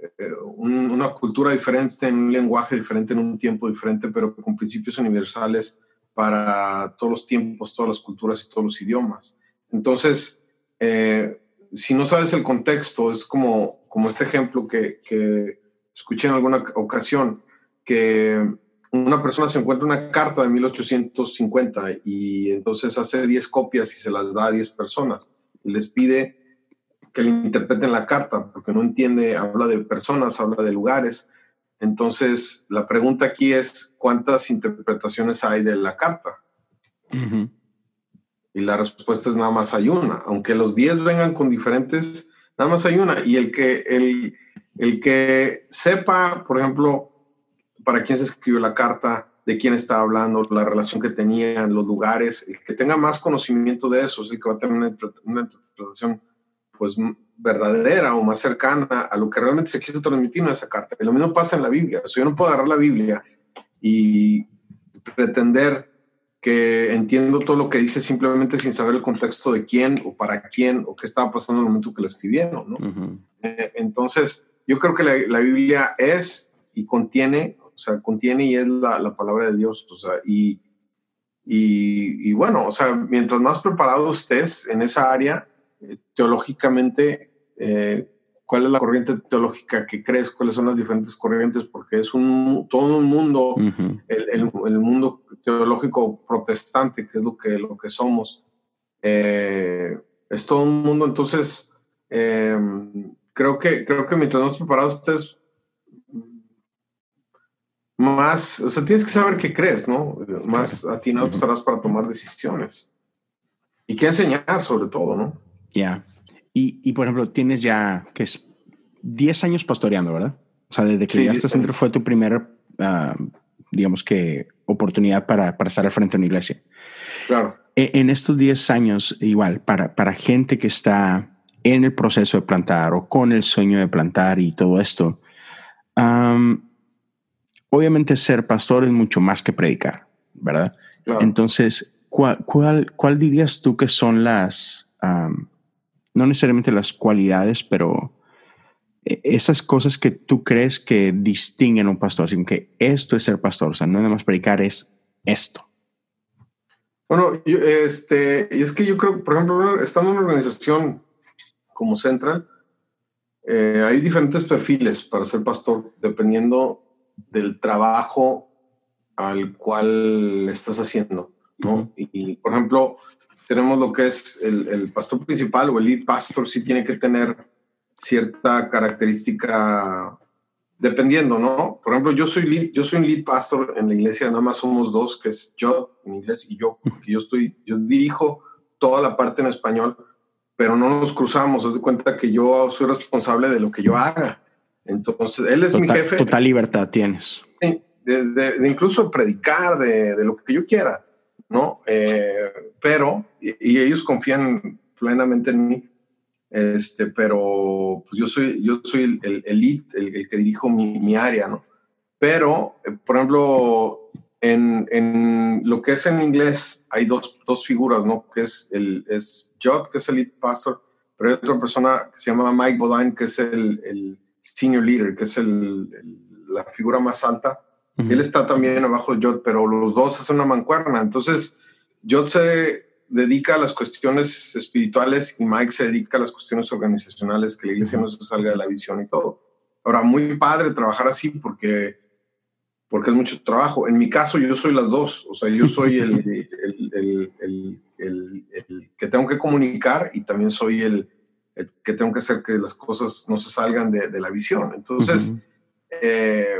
eh, una cultura diferente, en un lenguaje diferente, en un tiempo diferente, pero con principios universales para todos los tiempos, todas las culturas y todos los idiomas. Entonces, eh, si no sabes el contexto, es como, como este ejemplo que, que escuché en alguna ocasión, que una persona se encuentra una carta de 1850 y entonces hace 10 copias y se las da a 10 personas y les pide que le interpreten la carta, porque no entiende, habla de personas, habla de lugares. Entonces, la pregunta aquí es, ¿cuántas interpretaciones hay de la carta? Y la respuesta es nada más hay una. Aunque los 10 vengan con diferentes, nada más hay una. Y el que, el, el que sepa, por ejemplo, para quién se escribió la carta, de quién estaba hablando, la relación que tenían, los lugares, el que tenga más conocimiento de eso, es el que va a tener una interpretación pues verdadera o más cercana a lo que realmente se quiso transmitir en esa carta. Y lo mismo pasa en la Biblia. O sea, yo no puedo agarrar la Biblia y pretender que entiendo todo lo que dice simplemente sin saber el contexto de quién o para quién o qué estaba pasando en el momento que la escribieron. ¿no? Eh, entonces, yo creo que la, la, Biblia es y contiene, o sea, contiene y es la, la palabra de Dios, o sea, y, y, y, bueno, o sea, mientras más preparado estés en esa área, teológicamente, eh, cuál es la corriente teológica que crees, cuáles son las diferentes corrientes, porque es un todo un mundo, el, el, mundo teológico protestante, que es lo que, lo que somos, eh, es todo un mundo, entonces em, creo, que, creo que mientras más preparados estés, más, o sea, tienes que saber qué crees, ¿no? Más atinado estarás para tomar decisiones. Y qué enseñar sobre todo, ¿no? Ya. Y, por ejemplo, tienes ya, que es 10 años pastoreando, ¿verdad? O sea, desde que llegaste a centro fue tu primera, ah, digamos que, oportunidad para, para, estar al frente de una iglesia. Claro. E, en, estos 10 años, igual, para, para gente que está en el proceso de plantar o con el sueño de plantar y todo esto, obviamente ser pastor es mucho más que predicar, ¿verdad? Entonces, ¿cuál, cuál, cuál dirías tú que son las no necesariamente las cualidades, pero eh, esas cosas que tú crees que distinguen a un pastor, así que esto es ser pastor, o sea, no nada más predicar, es esto. Bueno, este, y es que yo creo, por ejemplo, estando en una organización como Central, eh, hay diferentes perfiles para ser pastor, dependiendo del trabajo al cual estás haciendo, ¿no? y, por ejemplo, tenemos lo que es el, pastor principal o el lead pastor, sí tiene que tener cierta característica dependiendo, ¿no? Por ejemplo, yo soy lead, yo soy un lead pastor en la iglesia, nada más somos dos, que es yo en inglés y yo, porque yo estoy, yo dirijo toda la parte en español, pero no nos cruzamos, haz de cuenta que yo soy responsable de lo que yo haga. Entonces, él es mi jefe. Total libertad tienes. Sí, de, incluso predicar, de, de, lo que yo quiera. ¿No? Eh, pero, y, ellos confían plenamente en mí, este, pero pues yo soy, yo soy el, el el, que dirijo mi, mi, área, ¿no? Pero, eh, por ejemplo, en, en, lo que es en inglés hay dos, dos figuras, ¿no? Que es, el, es Jot, que es el lead pastor, pero hay otra persona que se llama Mike Bodine, que es el, el senior leader, que es el, la figura más alta él está también abajo de Jot, pero los dos hacen una mancuerna. Entonces, Jot se dedica a las cuestiones espirituales y Mike se dedica a las cuestiones organizacionales, que la iglesia no se salga de la visión y todo. Ahora, muy padre trabajar así porque, porque es mucho trabajo. En mi caso, yo soy las dos. O sea, yo soy el, el, el, que tengo que comunicar y también soy el, que tengo que hacer que las cosas no se salgan de, de la visión. Entonces, eh,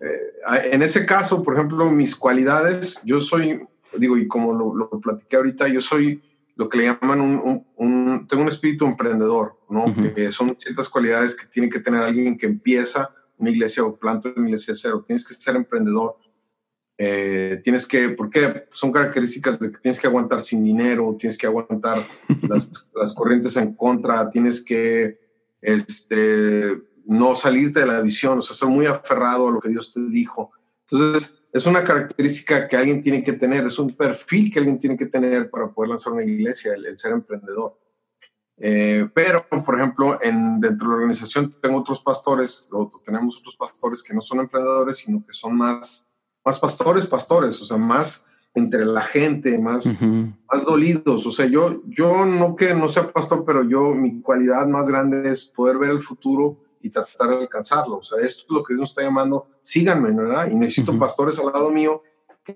eh, en ese caso, por ejemplo, mis cualidades, yo soy, digo, y como lo, lo platiqué ahorita, yo soy lo que le llaman un, un, tengo un espíritu emprendedor, ¿no? Que son ciertas cualidades que tiene que tener alguien que empieza una iglesia o planta una iglesia de cero. Tienes que ser emprendedor. Eh, tienes que, ¿por qué? Son características de que tienes que aguantar sin dinero, tienes que aguantar las, las corrientes en contra, tienes que, este, no salirte de la visión, o sea, ser muy aferrado a lo que Dios te dijo. Entonces, es una característica que alguien tiene que tener, es un perfil que alguien tiene que tener para poder lanzar una iglesia, el, ser emprendedor. Eh, pero, por ejemplo, en, dentro de la organización tengo otros pastores, o tenemos otros pastores que no son emprendedores, sino que son más, más pastores, pastores, o sea, más entre la gente, más, más dolidos. O sea, yo, yo no que no sea pastor, pero yo mi cualidad más grande es poder ver el futuro y tratar de alcanzarlo. O sea, esto es lo que Dios está llamando, síganme, ¿verdad? Y necesito pastores al lado mío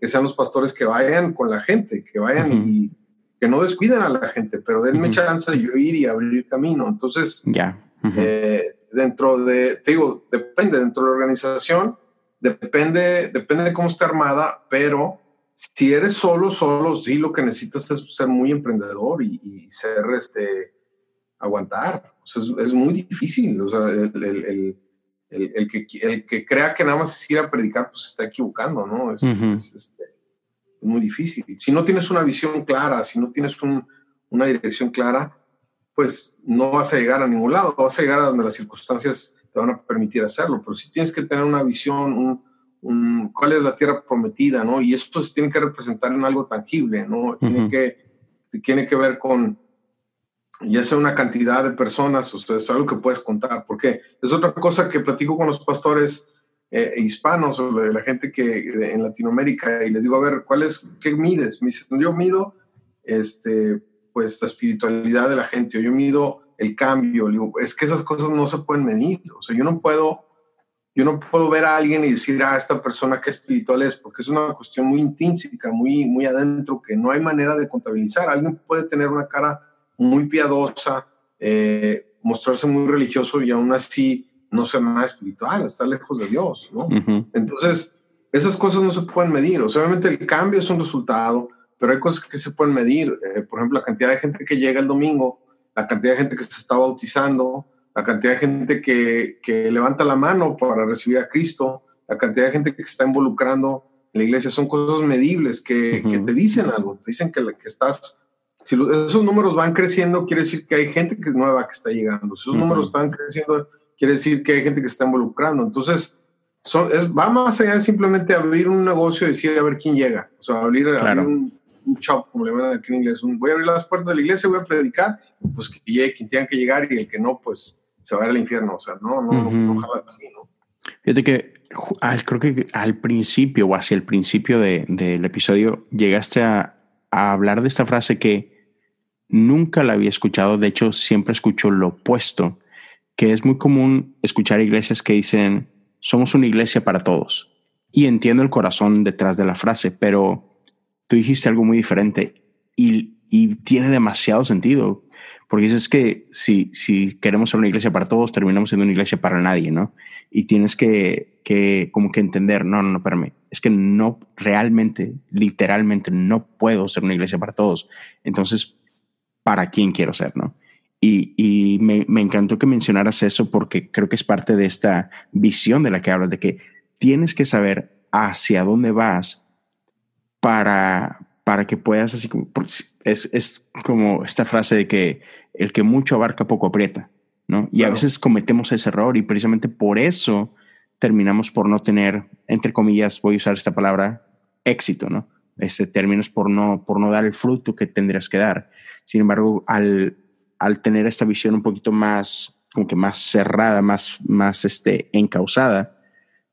que sean los pastores que vayan con la gente, que vayan y que no descuiden a la gente, pero denme chance de yo ir y abrir camino. Entonces, ya. Eh, dentro de, te digo, depende, dentro de la organización, depende, depende de cómo está armada, pero si eres solo, solo, sí, lo que necesitas es ser muy emprendedor y, y ser, este, aguantar. O sea, es, muy difícil. O sea, el, el, el, el, que, el que crea que nada más es ir a predicar, pues está equivocando, ¿no? Es, este, muy difícil. Si no tienes una visión clara, si no tienes un, una dirección clara, pues no vas a llegar a ningún lado. Vas a llegar a donde las circunstancias te van a permitir hacerlo. Pero si tienes que tener una visión, un, un, cuál es la tierra prometida, ¿no? Y esto se tiene que representar en algo tangible, ¿no? Tiene, que, tiene que ver con ya sea una cantidad de personas, ustedes es algo que puedes contar, porque es otra cosa que platico con los pastores, eh, hispanos o de la gente que en Latinoamérica y les digo, a ver, ¿cuál qué mides? Me dicen, yo mido este, pues la espiritualidad de la gente, o yo mido el cambio. Es que esas cosas no se pueden medir. O sea, yo no puedo, yo no puedo ver a alguien y decir, a ah, esta persona qué espiritual es, porque es una cuestión muy intrínseca, muy, muy adentro, que no hay manera de contabilizar. Alguien puede tener una cara muy piadosa, eh, mostrarse muy religioso y aún así no ser nada espiritual, estar lejos de Dios, ¿no? Entonces, esas cosas no se pueden medir. O sea, obviamente el cambio es un resultado, pero hay cosas que se pueden medir. Eh, por ejemplo, la cantidad de gente que llega el domingo, la cantidad de gente que se está bautizando, la cantidad de gente que, que levanta la mano para recibir a Cristo, la cantidad de gente que está involucrando en la iglesia, son cosas medibles que, que te dicen algo, te dicen que, que estás si esos números van creciendo, quiere decir que hay gente que es nueva que está llegando. Si esos números están creciendo, quiere decir que hay gente que está involucrando. Entonces, son, es, va más allá de simplemente abrir un negocio y decir a ver quién llega. O sea, abrir, un, un, shop, como le llaman aquí en inglés. voy a abrir las puertas de la iglesia, voy a predicar, pues que llegue quien tenga que llegar y el que no, pues se va al infierno. O sea, no, no, no, ojalá así, ¿no? Fíjate que al, creo que al principio o hacia el principio de, del episodio llegaste a, a hablar de esta frase que nunca la había escuchado. De hecho, siempre escucho lo opuesto que es muy común escuchar iglesias que dicen, somos una iglesia para todos. Y entiendo el corazón detrás de la frase, pero tú dijiste algo muy diferente y, y tiene demasiado sentido. Porque dices que si, si queremos ser una iglesia para todos, terminamos siendo una iglesia para nadie, ¿no? Y tienes que, que como que entender, no, no, no, espérame, es que no realmente, literalmente, no puedo ser una iglesia para todos. Entonces, ¿para quién quiero ser, no? Y, me, encantó que mencionaras eso porque creo que es parte de esta visión de la que hablas, de que tienes que saber hacia dónde vas para, para que puedas, así como, es, es como esta frase de que el que mucho abarca poco aprieta, ¿no? Y a veces cometemos ese error y precisamente por eso terminamos por no tener, entre comillas, voy a usar esta palabra, éxito, ¿no? Este término es por no, por no dar el fruto que tendrías que dar. Sin embargo, al, al tener esta visión un poquito más, como que más cerrada, más, más este, encausada,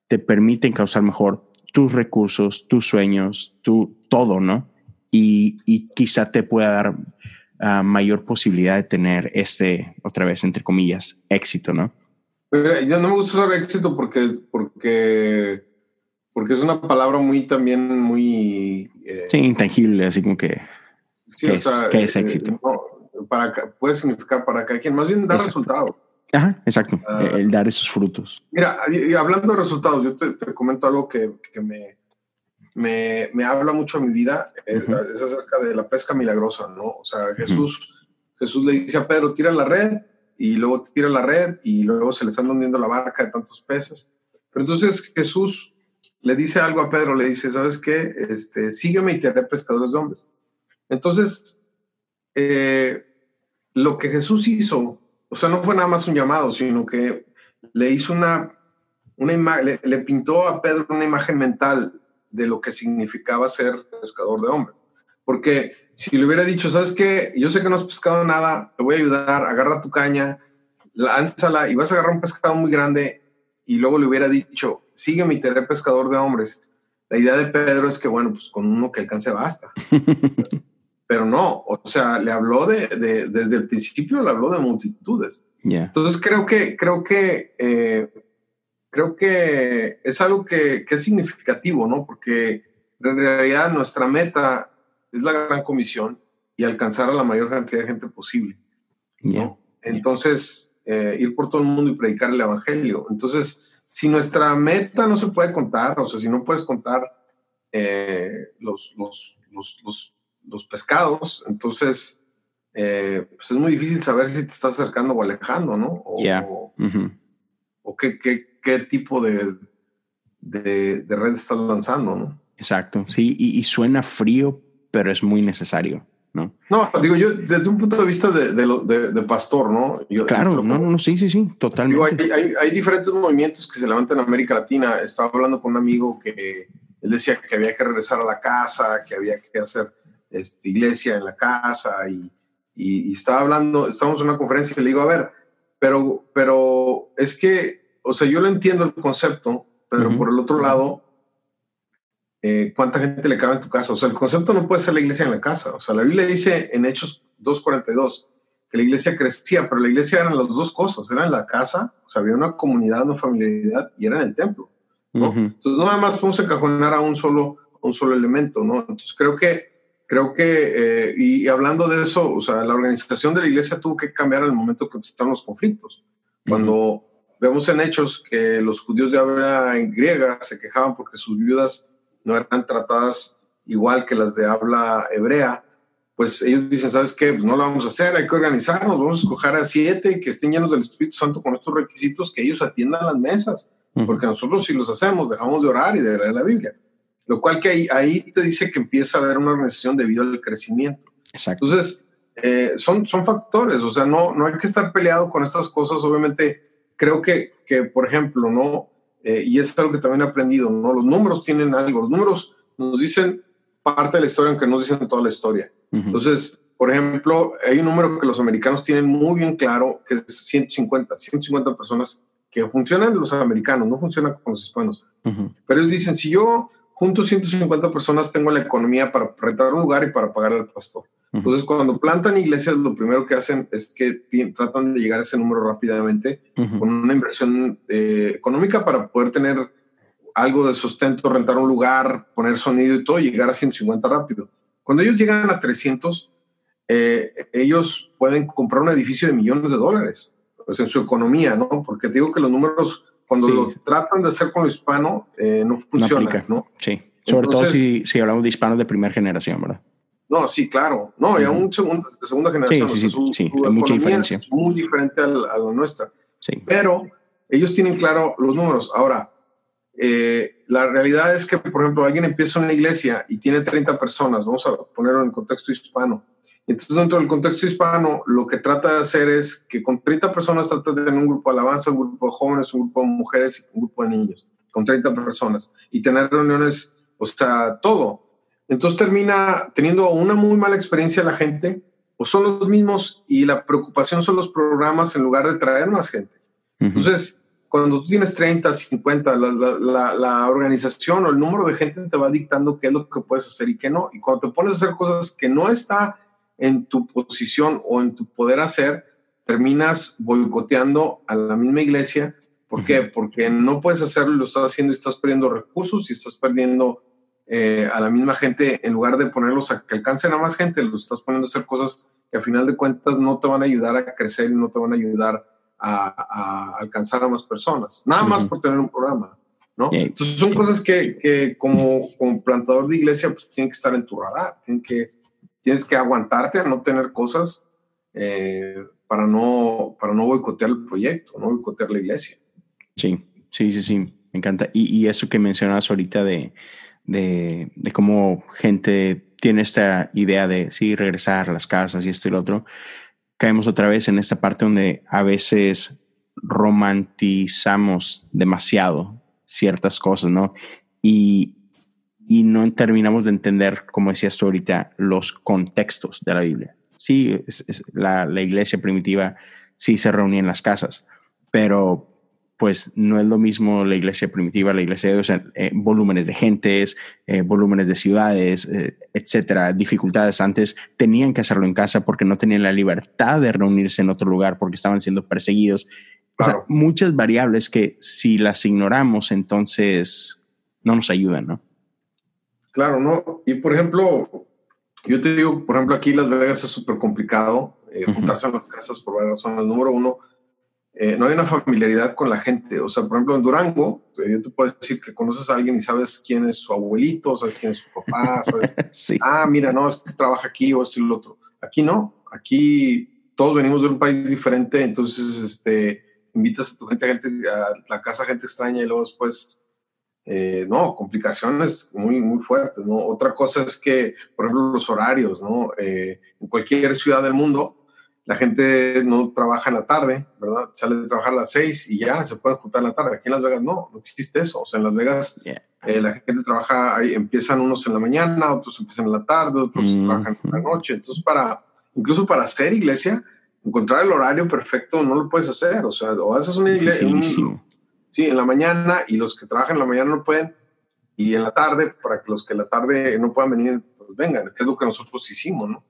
te permite encauzar mejor tus recursos, tus sueños, tu todo, ¿no? Y, y quizá te pueda dar ah, mayor posibilidad de tener este, otra vez, entre comillas, éxito, ¿no? Yo no me gusta usar éxito porque, porque, porque es una palabra muy también muy... Eh, sí, intangible, así como que... Sí, ¿qué, es, ¿qué es, eh, éxito? para, puede significar para cada quien, más bien dar resultados. Ajá, exacto, ah. el dar esos frutos. Mira, y, hablando de resultados, yo te, comento algo que, que me, me, me, habla mucho a mi vida, es, acerca de la pesca milagrosa, ¿no? O sea, Jesús, Jesús le dice a Pedro, tira la red, y luego tira la red, y luego se le están hundiendo la barca de tantos peces. Pero entonces Jesús le dice algo a Pedro, le dice, ¿sabes qué? Este, sígueme y te haré pescadores de hombres. Entonces, eh, lo que Jesús hizo, o sea, no fue nada más un llamado, sino que le hizo una, una le, le, pintó a Pedro una imagen mental de lo que significaba ser pescador de hombres. Porque si le hubiera dicho, ¿sabes qué? Yo sé que no has pescado nada, te voy a ayudar, agarra tu caña, lánzala y vas a agarrar un pescado muy grande y luego le hubiera dicho, sígueme y te haré pescador de hombres. La idea de Pedro es que, bueno, pues con uno que alcance basta. pero no, o sea, le habló de, desde el principio, le habló de multitudes. Entonces creo que, creo que, eh, creo que es algo que, es significativo, ¿no? Porque en realidad nuestra meta es la gran comisión y alcanzar a la mayor cantidad de gente posible. Entonces, eh, ir por todo el mundo y predicar el evangelio. Entonces, si nuestra meta no se puede contar, o sea, si no puedes contar eh, los, los, los los pescados, entonces eh, pues es muy difícil saber si te estás acercando o alejando, ¿no? O, o, qué, qué, qué, tipo de, de, red estás lanzando, ¿no? Exacto, sí, y, suena frío, pero es muy necesario. ¿No? No, digo yo, desde un punto de vista de, de, pastor, ¿no? claro, no, no, sí, sí, sí, totalmente. hay, hay, hay, diferentes movimientos que se levantan en América Latina. Estaba hablando con un amigo que él decía que había que regresar a la casa, que había que hacer este, iglesia en la casa y, y, estaba hablando, estábamos en una conferencia y le digo, a ver, pero, pero es que, o sea, yo lo entiendo el concepto, pero por el otro lado, eh, ¿cuánta gente le cabe en tu casa? O sea, el concepto no puede ser la iglesia en la casa. O sea, la Biblia dice en Hechos 2.42 que la iglesia crecía, pero la iglesia eran las dos cosas, era en la casa, o sea, había una comunidad, una familiaridad, y era en el templo. ¿no? Entonces, no nada más podemos encajonar a un solo, un solo elemento, ¿no? Entonces, creo que, creo que eh, y, hablando de eso, o sea, la organización de la iglesia tuvo que cambiar al momento que empezaron los conflictos. Cuando vemos en hechos que los judíos de habla griega se quejaban porque sus viudas no eran tratadas igual que las de habla hebrea, pues ellos dicen, ¿sabes qué? Pues no lo vamos a hacer, hay que organizarnos, vamos a escoger a siete que estén llenos del Espíritu Santo con estos requisitos, que ellos atiendan las mesas, porque nosotros si los hacemos, dejamos de orar y de leer la Biblia. Lo cual que ahí, ahí te dice que empieza a haber una organización debido al crecimiento. Exacto. Entonces, eh, son, son factores, o sea, no, no hay que estar peleado con estas cosas, obviamente creo que, que por ejemplo, ¿no? Eh, y es algo que también he aprendido, ¿no? Los números tienen algo, los números nos dicen parte de la historia, aunque no nos dicen toda la historia. Entonces, por ejemplo, hay un número que los americanos tienen muy bien claro, que es 150, 150 personas que funcionan los americanos, no funcionan con los hispanos. Pero ellos dicen, si yo junto 150 personas tengo la economía para rentar un lugar y para pagar al pastor. Entonces, cuando plantan iglesias, lo primero que hacen es que tratan de llegar a ese número rápidamente con una inversión eh, económica para poder tener algo de sustento, rentar un lugar, poner sonido y todo, y llegar a 150 rápido. Cuando ellos llegan a 300, eh, ellos pueden comprar un edificio de millones de dólares, pues en su economía, ¿no? Porque te digo que los números, cuando lo tratan de hacer con lo hispano, eh, no funciona, no, Sí, sobre todo si, si hablamos de hispanos de primera generación, ¿verdad? No, sí, claro. No, ya un segundo, segunda generación. Sí, sí, sí, hay mucha diferencia. Es muy diferente a la, nuestra. Sí. Pero ellos tienen claro los números. Ahora, eh, la realidad es que, por ejemplo, alguien empieza una iglesia y tiene 30 personas, vamos a ponerlo en el contexto hispano. Entonces, dentro del contexto hispano, lo que trata de hacer es que con 30 personas trata de tener un grupo de alabanza, un grupo de jóvenes, un grupo de mujeres y un grupo de niños, con 30 personas, y tener reuniones, o sea, todo entonces termina teniendo una muy mala experiencia la gente, o son los mismos y la preocupación son los programas en lugar de traer más gente. Entonces, cuando tú tienes 30, 50, la, la, organización o el número de gente te va dictando qué es lo que puedes hacer y qué no. Y cuando te pones a hacer cosas que no está en tu posición o en tu poder hacer, terminas boicoteando a la misma iglesia. ¿Por qué? Porque no puedes hacerlo, lo estás haciendo y estás perdiendo recursos y estás perdiendo eh, a la misma gente, en lugar de ponerlos a que alcancen a más gente, los estás poniendo a hacer cosas que a final de cuentas no te van a ayudar a crecer y no te van a ayudar a, alcanzar a más personas, nada más por tener un programa, ¿no? Entonces son cosas que, que, como, como plantador de iglesia pues tienen que estar en tu radar, tienen que, tienes que aguantarte a no tener cosas eh, para, no, para no boicotear el proyecto, no boicotear la iglesia. Sí, sí, sí, sí, me encanta. Y, y eso que mencionabas ahorita de de, cómo gente tiene esta idea de sí, regresar a las casas y esto y lo otro, caemos otra vez en esta parte donde a veces romantizamos demasiado ciertas cosas, ¿no? Y, y no terminamos de entender, como decías tú ahorita, los contextos de la Biblia. Sí, la, la iglesia primitiva sí se reunía en las casas, pero pues no es lo mismo la iglesia primitiva, la iglesia de Dios, eh, volúmenes de gentes, eh, volúmenes de ciudades, eh, etcétera, dificultades. Antes tenían que hacerlo en casa porque no tenían la libertad de reunirse en otro lugar porque estaban siendo perseguidos. O sea, muchas variables que si las ignoramos, entonces no nos ayudan, ¿no? Claro, ¿no? Y por ejemplo, yo te digo, por ejemplo, aquí Las Vegas es súper complicado juntarse en las casas por varias razones. Número uno, eh, no hay una familiaridad con la gente. O sea, por ejemplo, en Durango, eh, yo te puedo decir que conoces a alguien y sabes quién es su abuelito, sabes quién es su papá, sabes, ah, mira, no, es que trabaja aquí o esto y lo otro. Aquí no, aquí todos venimos de un país diferente, entonces, este, invitas a tu gente, a, gente, a la casa gente extraña y luego después, eh, no, complicaciones muy, muy fuertes, ¿no? Otra cosa es que, por ejemplo, los horarios, ¿no? en cualquier ciudad del mundo, la gente no trabaja en la tarde, ¿verdad? Sale de trabajar a las seis y ya se puede juntar en la tarde. Aquí en Las Vegas no, no existe eso. O sea, en Las Vegas eh, la gente trabaja, ahí empiezan unos en la mañana, otros empiezan en la tarde, otros mm. trabajan en la noche. Entonces, para, incluso para hacer iglesia, encontrar el horario perfecto no lo puedes hacer. O sea, o haces una iglesia. sí, Sí, en la mañana y los que trabajan en la mañana no pueden. Y en la tarde, para que los que en la tarde no puedan venir, pues vengan, que es lo que nosotros hicimos, ¿no?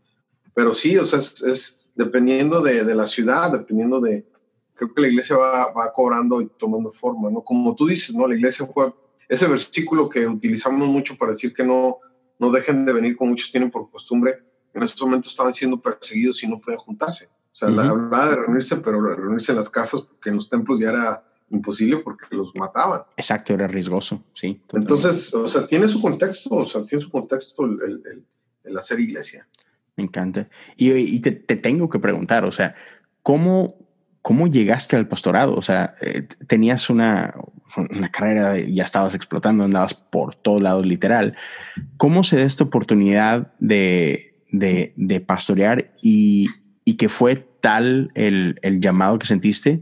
Pero sí, o sea, es, dependiendo de, de, la ciudad, dependiendo de, creo que la iglesia va, va, cobrando y tomando forma, ¿no? Como tú dices, ¿no? La iglesia fue ese versículo que utilizamos mucho para decir que no, no dejen de venir como muchos tienen por costumbre, en esos momentos estaban siendo perseguidos y no pueden juntarse. O sea, la hablaba de reunirse, pero reunirse en las casas, porque en los templos ya era imposible porque los mataban. Exacto, era riesgoso, sí. Entonces, o sea, tiene su contexto, o sea, tiene su contexto el, el, el hacer iglesia. Me encanta. Y, y te, te, tengo que preguntar, o sea, ¿cómo, ¿cómo llegaste al pastorado? O sea, eh, tenías una, una carrera, ya estabas explotando, andabas por todos lados literal. ¿Cómo se da esta oportunidad de, de, de pastorear y, y, que fue tal el, el, llamado que sentiste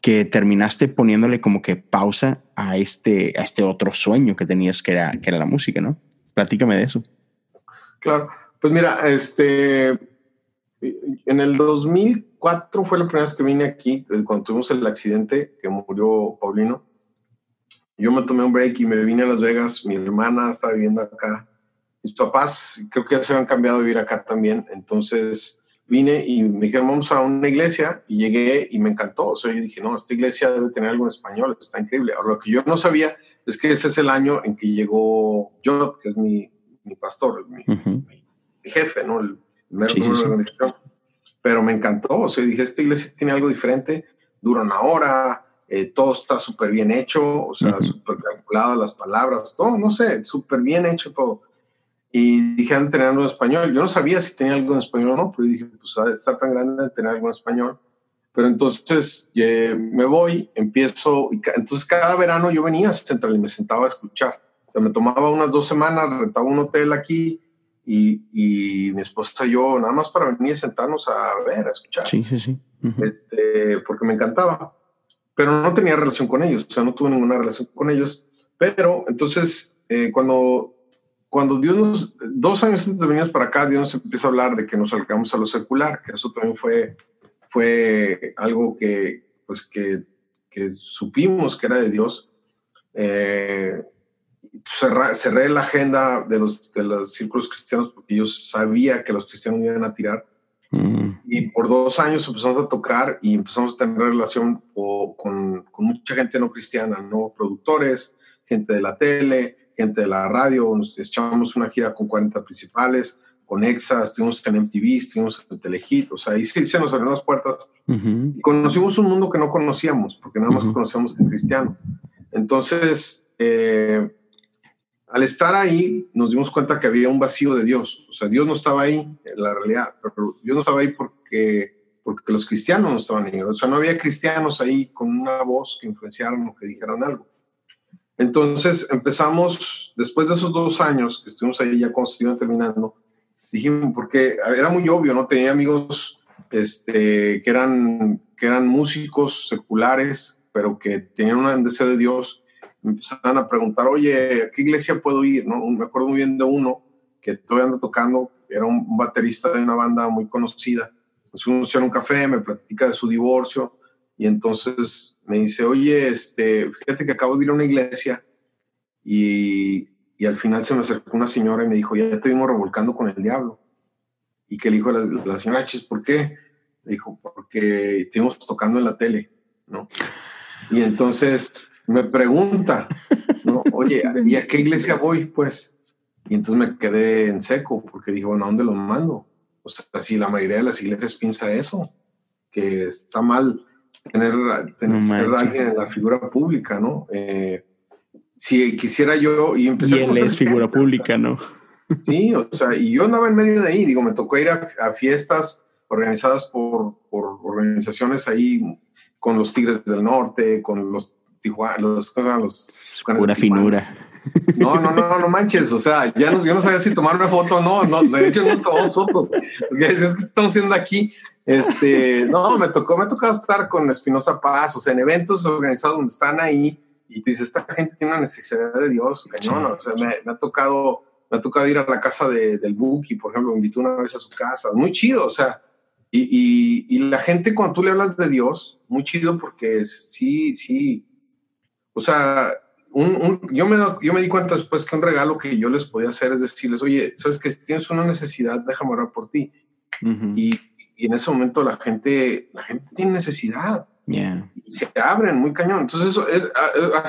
que terminaste poniéndole como que pausa a este, a este otro sueño que tenías que era, que era la música, ¿no? Platícame de eso. Claro, pues mira, este, en el 2004 fue la primera vez que vine aquí, eh, cuando tuvimos el accidente que murió Paulino. Yo me tomé un break y me vine a Las Vegas. Mi hermana estaba viviendo acá. Mis papás creo que ya se habían cambiado a vivir acá también. Entonces vine y me dijeron, vamos a una iglesia. Y llegué y me encantó. O sea, yo dije, no, esta iglesia debe tener algo en español. Está increíble. Ahora, lo que yo no sabía es que ese es el año en que llegó Jot, que es mi, mi pastor, mi, uh -huh. mi, jefe, ¿no? El mero sí, sí, sí. Pero me encantó. O sea, dije, esta iglesia tiene algo diferente. Dura una hora eh, todo está súper bien hecho, o sea, uh -huh. súper calculadas las palabras, todo, no sé, súper bien hecho todo. Y dije, han de tener algo en español. Yo no sabía si tenía algo en español o no, pero dije, pues ha de estar tan grande de tener algo en español. Pero entonces eh, me voy, empiezo, y ca entonces cada verano yo venía a Central y me sentaba a escuchar. O sea, me tomaba unas dos semanas, rentaba un hotel aquí y, y mi esposa y yo, nada más para venir a sentarnos a ver, a escuchar. Sí, sí, sí. Uh -huh. este, porque me encantaba pero no tenía relación con ellos, o sea, no tuve ninguna relación con ellos. Pero entonces, eh, cuando, cuando Dios nos, dos años antes de venir para acá, Dios nos empieza a hablar de que nos salgamos a lo secular, que eso también fue, fue algo que, pues, que, que supimos que era de Dios. Eh, cerré, cerré, la agenda de los, de los círculos cristianos porque yo sabía que los cristianos iban a tirar Mm. Y por dos años empezamos a tocar y empezamos a tener relación o, con, con, mucha gente no cristiana, ¿no? Productores, gente de la tele, gente de la radio. Nos echamos una gira con 40 principales, con EXA, estuvimos en MTV, estuvimos en Telehit. O sea, ahí sí se nos abrieron las puertas. Uh -huh. Y conocimos un mundo que no conocíamos, porque nada más uh -huh. conocíamos el cristiano. Entonces, eh, al estar ahí nos dimos cuenta que había un vacío de Dios. O sea, Dios no estaba ahí en la realidad, pero Dios no estaba ahí porque, porque los cristianos no estaban ahí. O sea, no había cristianos ahí con una voz que influenciaran o que dijeran algo. Entonces empezamos, después de esos dos años que estuvimos ahí ya cuando se iban terminando, dijimos, porque era muy obvio, ¿no? Tenía amigos este, que, eran, que eran músicos seculares, pero que tenían un deseo de Dios me empezaban a preguntar, oye, ¿a qué iglesia puedo ir? ¿No? Me acuerdo muy bien de uno que todavía ando tocando, era un baterista de una banda muy conocida. Nos fuimos a un café, me platica de su divorcio y entonces me dice, oye, este, fíjate que acabo de ir a una iglesia y, y al final se me acercó una señora y me dijo, ya te vimos revolcando con el diablo. Y que le dijo a la, la señora, Chis, ¿por qué? Le dijo, porque estuvimos tocando en la tele, ¿no? Y entonces me pregunta, ¿no? Oye, ¿y a qué iglesia voy? Pues, y entonces me quedé en seco porque dije, bueno, ¿a dónde los mando? O sea, si la mayoría de las iglesias piensa eso, que está mal tener, tener no a alguien en la figura pública, ¿no? Eh, si quisiera yo y empecé y él es figura pública, ¿no? Sí, o sea, y yo andaba en medio de ahí, digo, me tocó ir a, a fiestas organizadas por, por organizaciones ahí con los Tigres del Norte, con los Tijuana, los, cosas, los pura finura. No, no, no, no manches. O sea, ya no, yo no sabía si tomar una foto o no. no. De hecho, no tomamos fotos. Porque es que estamos haciendo aquí. Este, no, me tocó, me tocó estar con Espinosa Paz, o sea, en eventos organizados donde están ahí y tú dices, esta gente tiene una necesidad de Dios, cañón. O sea, me, me, ha tocado, me ha tocado ir a la casa de, del Buki, por ejemplo, me invitó una vez a su casa. Muy chido, o sea, y, y, y la gente cuando tú le hablas de Dios, muy chido porque sí, sí, o sea, un, yo, me, yo me di cuenta después que un regalo que yo les podía hacer es decirles, oye, sabes que si tienes una necesidad, déjame orar por ti. y, y, en ese momento la gente, la gente tiene necesidad. Y se abren muy cañón. Entonces eso es,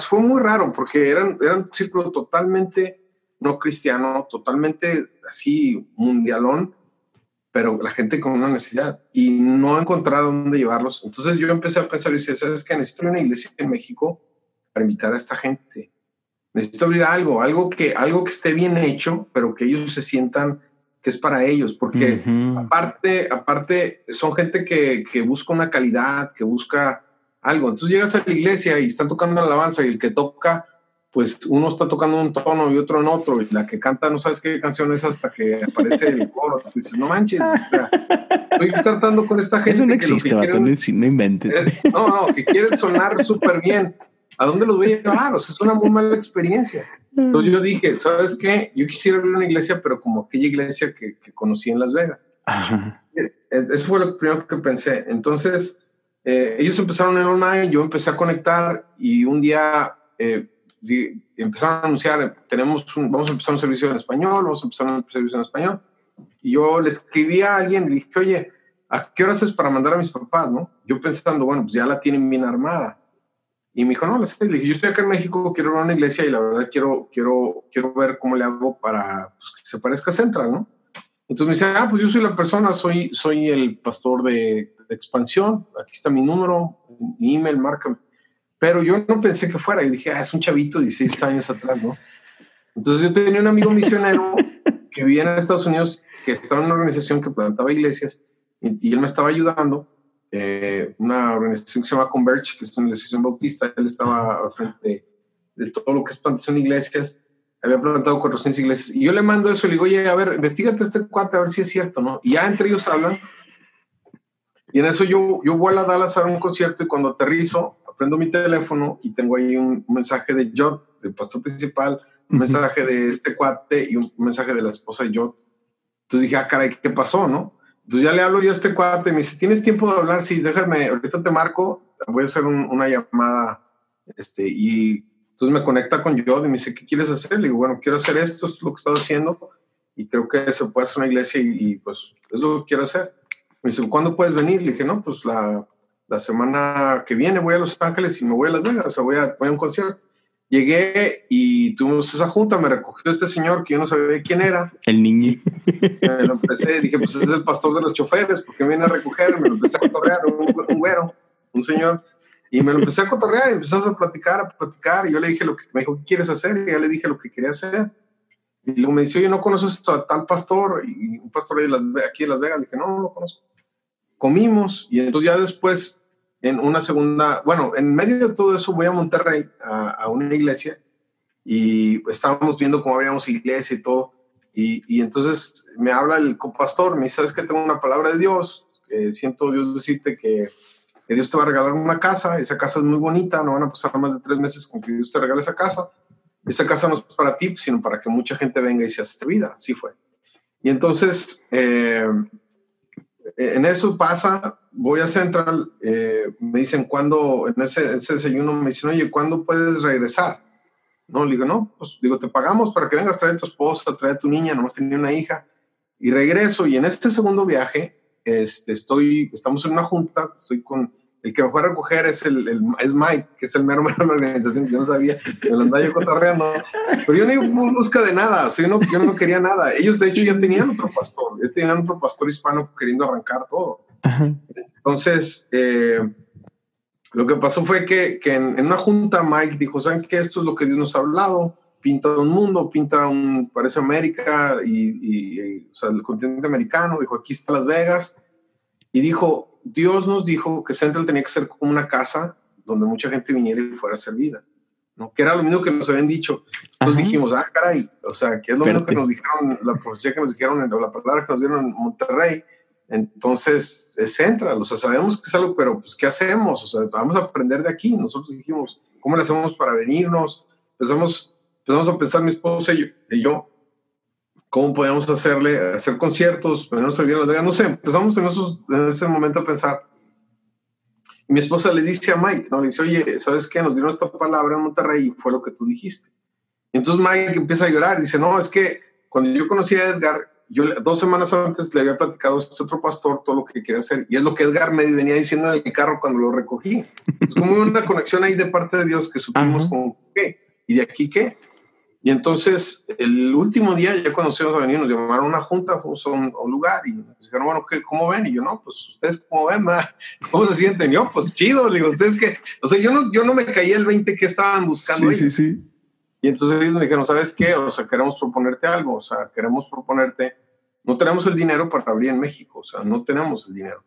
fue muy raro porque eran, eran un círculo totalmente no cristiano, totalmente así mundialón, pero la gente con una necesidad y no encontrar dónde llevarlos. Entonces yo empecé a pensar y decía, ¿sabes qué? Necesito una iglesia en México para invitar a esta gente. Necesito abrir algo, algo que, algo que esté bien hecho, pero que ellos se sientan que es para ellos, porque aparte, aparte son gente que, que, busca una calidad, que busca algo. Entonces llegas a la iglesia y están tocando la alabanza y el que toca, pues uno está tocando un tono y otro en otro, y la que canta no sabes qué canción es hasta que aparece el coro. dices, no manches, estoy tratando con esta gente. Eso no existe, que no inventes. no, no, que quieren sonar súper bien. ¿A dónde los voy a llevar? O sea, es una muy mala experiencia. Entonces yo dije, ¿sabes qué? Yo quisiera abrir una iglesia, pero como aquella iglesia que, que conocí en Las Vegas. Eso fue lo primero que pensé. Entonces, eh, ellos empezaron en online, yo empecé a conectar y un día eh, empezaron a anunciar, tenemos vamos a empezar un servicio en español, vamos a empezar un servicio en español. Y yo le escribí a alguien, le dije, oye, ¿a qué horas es para mandar a mis papás? ¿no? Yo pensando, bueno, pues ya la tienen bien armada. Y me dijo, no, le dije, yo estoy acá en México, quiero a una iglesia y la verdad quiero, quiero, quiero ver cómo le hago para pues, que se parezca a Central, ¿no? Entonces me dice, ah, pues yo soy la persona, soy, soy el pastor de, expansión, aquí está mi número, mi email, márcame. Pero yo no pensé que fuera, y dije, ah, es un chavito de 16 años atrás, ¿no? Entonces yo tenía un amigo misionero que vivía en Estados Unidos, que estaba en una organización que plantaba iglesias, y, y él me estaba ayudando eh, una organización que se llama Converge, que es una organización bautista. Él estaba al frente de, todo lo que es plantación de iglesias. Había plantado 400 iglesias. Y yo le mando eso le digo, oye, a ver, investigate este cuate a ver si es cierto, ¿no? Y ya entre ellos hablan. Y en eso yo, yo vuelo a Dallas a un concierto y cuando aterrizo, prendo mi teléfono y tengo ahí un, mensaje de Jot, del pastor principal, un mensaje de este cuate y un mensaje de la esposa de Jot. Entonces dije, ah, caray, ¿qué pasó, no? Entonces ya le hablo yo a este cuate, me dice, ¿tienes tiempo de hablar? Sí, déjame, ahorita te marco, voy a hacer una llamada, este, y entonces me conecta con yo y me dice, ¿qué quieres hacer? Le digo, bueno, quiero hacer esto, es lo que estoy haciendo, y creo que se puede hacer una iglesia y, pues es lo que quiero hacer. Me dice, ¿cuándo puedes venir? Le dije, no, pues la, la semana que viene voy a Los Ángeles y me voy a Las Vegas, o sea, voy a, voy a un concierto. Llegué y tuvimos esa junta, me recogió este señor que yo no sabía quién era. El niño. Me lo empecé, dije, pues es el pastor de los choferes, porque viene a recoger, me lo empecé a cotorrear, un, güero, un señor. Y me lo empecé a cotorrear y empezamos a platicar, a platicar. Y yo le dije lo que me dijo, ¿qué quieres hacer? Y ya le dije lo que quería hacer. Y luego me dice, oye, ¿no conoces a tal pastor? Y un pastor de las, aquí de Las Vegas. dije, no, no lo conozco. Comimos y entonces ya después en una segunda, bueno, en medio de todo eso voy a Monterrey a, una iglesia y estábamos viendo cómo habíamos iglesia y todo. Y, y entonces me habla el pastor, me dice, ¿sabes que tengo una palabra de Dios? siento Dios decirte que, que, Dios te va a regalar una casa, esa casa es muy bonita, no van a pasar más de tres meses con que Dios te regale esa casa. Esa casa no es para ti, sino para que mucha gente venga y se hace vida. Así fue. Y entonces, eh, en eso pasa, voy a Central, eh, me dicen cuándo, en ese, ese, desayuno me dicen, oye, ¿cuándo puedes regresar? No, le digo, no, pues digo, te pagamos para que vengas, trae a tu esposa, trae a tu niña, nomás tenía una hija, y regreso, y en este segundo viaje, este, estoy, estamos en una junta, estoy con, el que me fue a recoger es, el, el, es Mike, que es el mero mero de la organización, que yo no sabía, me lo andaba yo cotorreando. Pero yo no iba en busca de nada, o sea, yo, no, yo no quería nada. Ellos, de hecho, ya tenían otro pastor, ya tenían otro pastor hispano queriendo arrancar todo. Entonces, eh, lo que pasó fue que, que en, una junta Mike dijo, ¿saben qué? Esto es lo que Dios nos ha hablado, pinta un mundo, pinta un, parece América y, y o sea, el continente americano, dijo, aquí está Las Vegas, y dijo, Dios nos dijo que Central tenía que ser como una casa donde mucha gente viniera y fuera servida, ¿no? Que era lo mismo que nos habían dicho. Nos dijimos, ah, caray, o sea, que es lo mismo que nos dijeron, la profecía que nos dijeron, la palabra que nos dieron en Monterrey. Entonces, es Central, o sea, sabemos que es algo, pero pues, ¿qué hacemos? O sea, vamos a aprender de aquí. Nosotros dijimos, ¿cómo le hacemos para venirnos? Empezamos, empezamos a pensar mi esposa y yo, cómo podíamos hacerle, hacer conciertos, venirnos a vivir Las Vegas, no sé, empezamos en, esos, en ese momento a pensar. Y mi esposa le dice a Mike, ¿no? Le dice, oye, ¿sabes qué? Nos dieron esta palabra en Monterrey y fue lo que tú dijiste. Entonces Mike empieza a llorar, dice, no, es que cuando yo conocí a Edgar, yo dos semanas antes le había platicado a este otro pastor todo lo que quería hacer. Y es lo que Edgar me venía diciendo en el carro cuando lo recogí. Es como una conexión ahí de parte de Dios que supimos como, ¿qué? ¿Y de aquí qué? Y entonces, el último día, ya cuando se iban a venir, nos llamaron a una junta, fuimos a un, lugar y nos dijeron, bueno, ¿qué, ¿cómo ven? Y yo, no, pues ustedes, ¿cómo ven? ¿Cómo se sienten? yo, pues chido, digo, ustedes que, o sea, yo no, yo no me caí el 20 que estaban buscando. Sí, sí, sí. Y entonces ellos me dijeron, ¿sabes qué? O sea, queremos proponerte algo, o sea, queremos proponerte, no tenemos el dinero para abrir en México, o sea, no tenemos el dinero,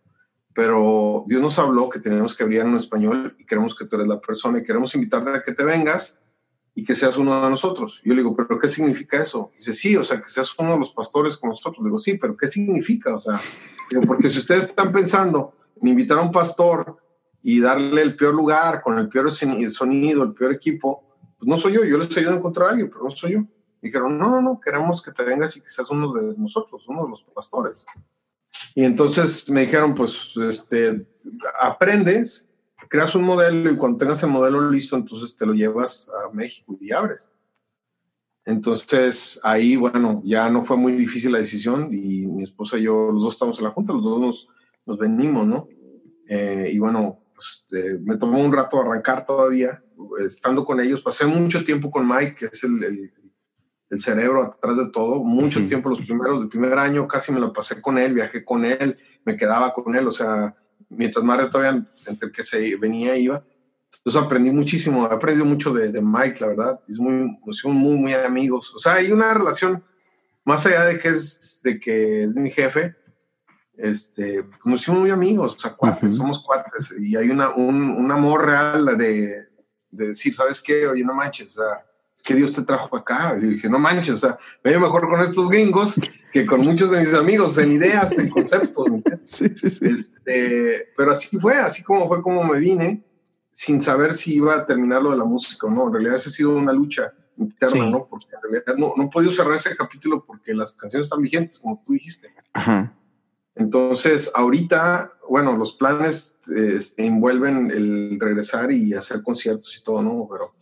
pero Dios nos habló que tenemos que abrir en español y queremos que tú eres la persona y queremos invitarte a que te vengas y que seas uno de nosotros. yo le digo, ¿pero qué significa eso? Dice, sí, o sea, que seas uno de los pastores con nosotros. Le digo, sí, pero ¿qué significa? O sea, digo, porque si ustedes están pensando en invitar a un pastor y darle el peor lugar, con el peor sonido, el peor equipo, pues no soy yo, yo les ayudando a encontrar a alguien, pero no soy yo. dijeron, no, no, no, queremos que te vengas y que seas uno de nosotros, uno de los pastores. Y entonces me dijeron, pues, este, aprendes creas un modelo y cuando tengas el modelo listo, entonces te lo llevas a México y abres. Entonces ahí, bueno, ya no fue muy difícil la decisión y mi esposa y yo, los dos estamos en la junta, los dos nos, nos venimos, ¿no? Eh, y bueno, pues, eh, me tomó un rato arrancar todavía, estando con ellos. Pasé mucho tiempo con Mike, que es el, el, el cerebro atrás de todo, mucho tiempo los primeros, el primer año casi me lo pasé con él, viajé con él, me quedaba con él, o sea, mientras más todavía entre que se venía iba. Entonces aprendí muchísimo, he aprendido mucho de, de, Mike, la verdad. Es muy, nos hicimos muy, muy amigos. O sea, hay una relación más allá de que es, de que es mi jefe, este, nos hicimos muy amigos, o sea, cuates, somos cuates. Y hay una, un, un amor real de, de, decir, ¿sabes qué? Oye, no manches, o sea, es que Dios te trajo acá. Y dije, no manches, o sea, me veo mejor con estos gringos que con muchos de mis amigos en ideas, en conceptos. Sí, sí, sí. Este, pero así fue, así como fue como me vine, sin saber si iba a terminar lo de la música o no. En realidad, esa ha sido una lucha interna, ¿no? Porque en realidad no, no he podido cerrar ese capítulo porque las canciones están vigentes, como tú dijiste. Ajá. Entonces, ahorita, bueno, los planes eh, envuelven el regresar y hacer conciertos y todo, ¿no? Pero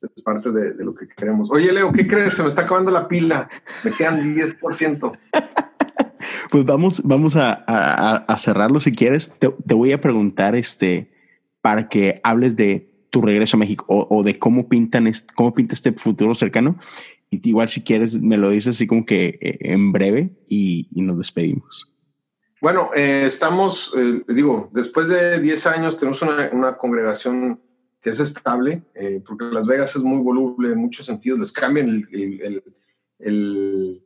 es parte de, lo que queremos. Oye, Leo, ¿qué crees? Se me está acabando la pila. Me quedan 10%. pues vamos, vamos a, cerrarlo si quieres. Te, voy a preguntar este, para que hables de tu regreso a México o, de cómo pintan cómo pinta este futuro cercano. Y igual si quieres me lo dices así como que eh, en breve y, nos despedimos. Bueno, eh, estamos, eh, digo, después de 10 años tenemos una, una congregación que es estable, eh, porque Las Vegas es muy voluble en muchos sentidos, les cambian el, el,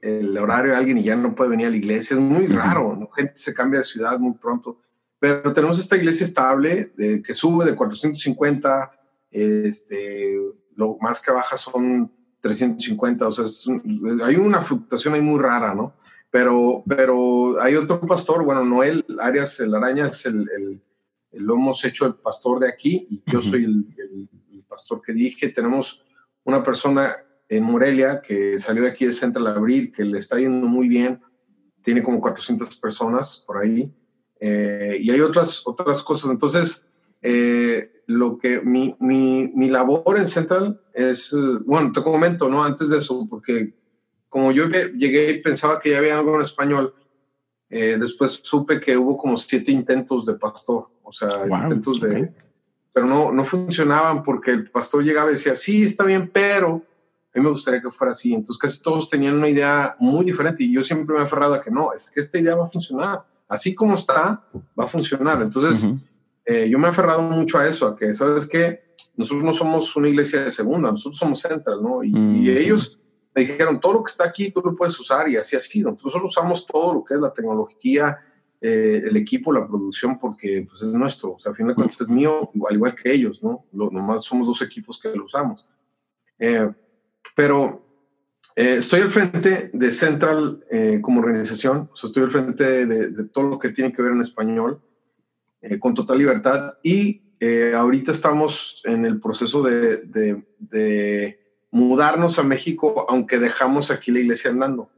el, horario a alguien y ya no puede venir a la iglesia, es muy raro, ¿no? gente se cambia de ciudad muy pronto, pero tenemos esta iglesia estable que sube de 450, este, lo más que baja son 350, o sea, hay una fluctuación ahí muy rara, ¿no? Pero, pero hay otro pastor, bueno, Noel Arias el Araña es el lo hemos hecho el pastor de aquí y yo soy el, pastor que dije. Tenemos una persona en Morelia que salió de aquí de Central Abril, que le está yendo muy bien, tiene como 400 personas por ahí, eh, y hay otras, otras cosas. Entonces, eh, lo que mi, mi, mi, labor en Central es, bueno, te comento, ¿no? Antes de eso, porque como yo llegué y pensaba que ya había algo en español, eh, después supe que hubo como siete intentos de pastor, o sea, intentos de... Pero no, no funcionaban porque el pastor llegaba y decía, sí, está bien, pero a mí me gustaría que fuera así. Entonces casi todos tenían una idea muy diferente y yo siempre me he aferrado a que no, es que esta idea va a funcionar. Así como está, va a funcionar. Entonces eh, yo me he aferrado mucho a eso, a que, ¿sabes qué? Nosotros no somos una iglesia de segunda, nosotros somos central, ¿no? Y, y ellos me dijeron, todo lo que está aquí tú lo puedes usar y así ha sido. Nosotros usamos todo lo que es la tecnología, eh, el equipo, la producción, porque pues, es nuestro. O sea, a fin de cuentas es mío, al igual que ellos, ¿no? Lo, nomás somos dos equipos que lo usamos. Eh, pero eh, estoy al frente de Central como organización, o sea, estoy al frente de, todo lo que tiene que ver en español, con total libertad. Y ahorita estamos en el proceso de, de mudarnos a México, aunque dejamos aquí la iglesia andando.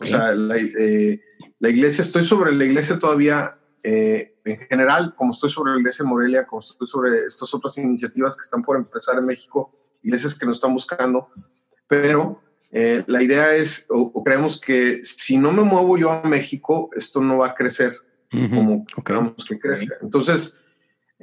O sea, la, eh, la, iglesia, estoy sobre la iglesia todavía eh, en general, como estoy sobre la iglesia de Morelia, como estoy sobre estas otras iniciativas que están por empezar en México, iglesias que nos están buscando, pero eh, la idea es, o, creemos que si no me muevo yo a México, esto no va a crecer como queremos que crezca. Entonces,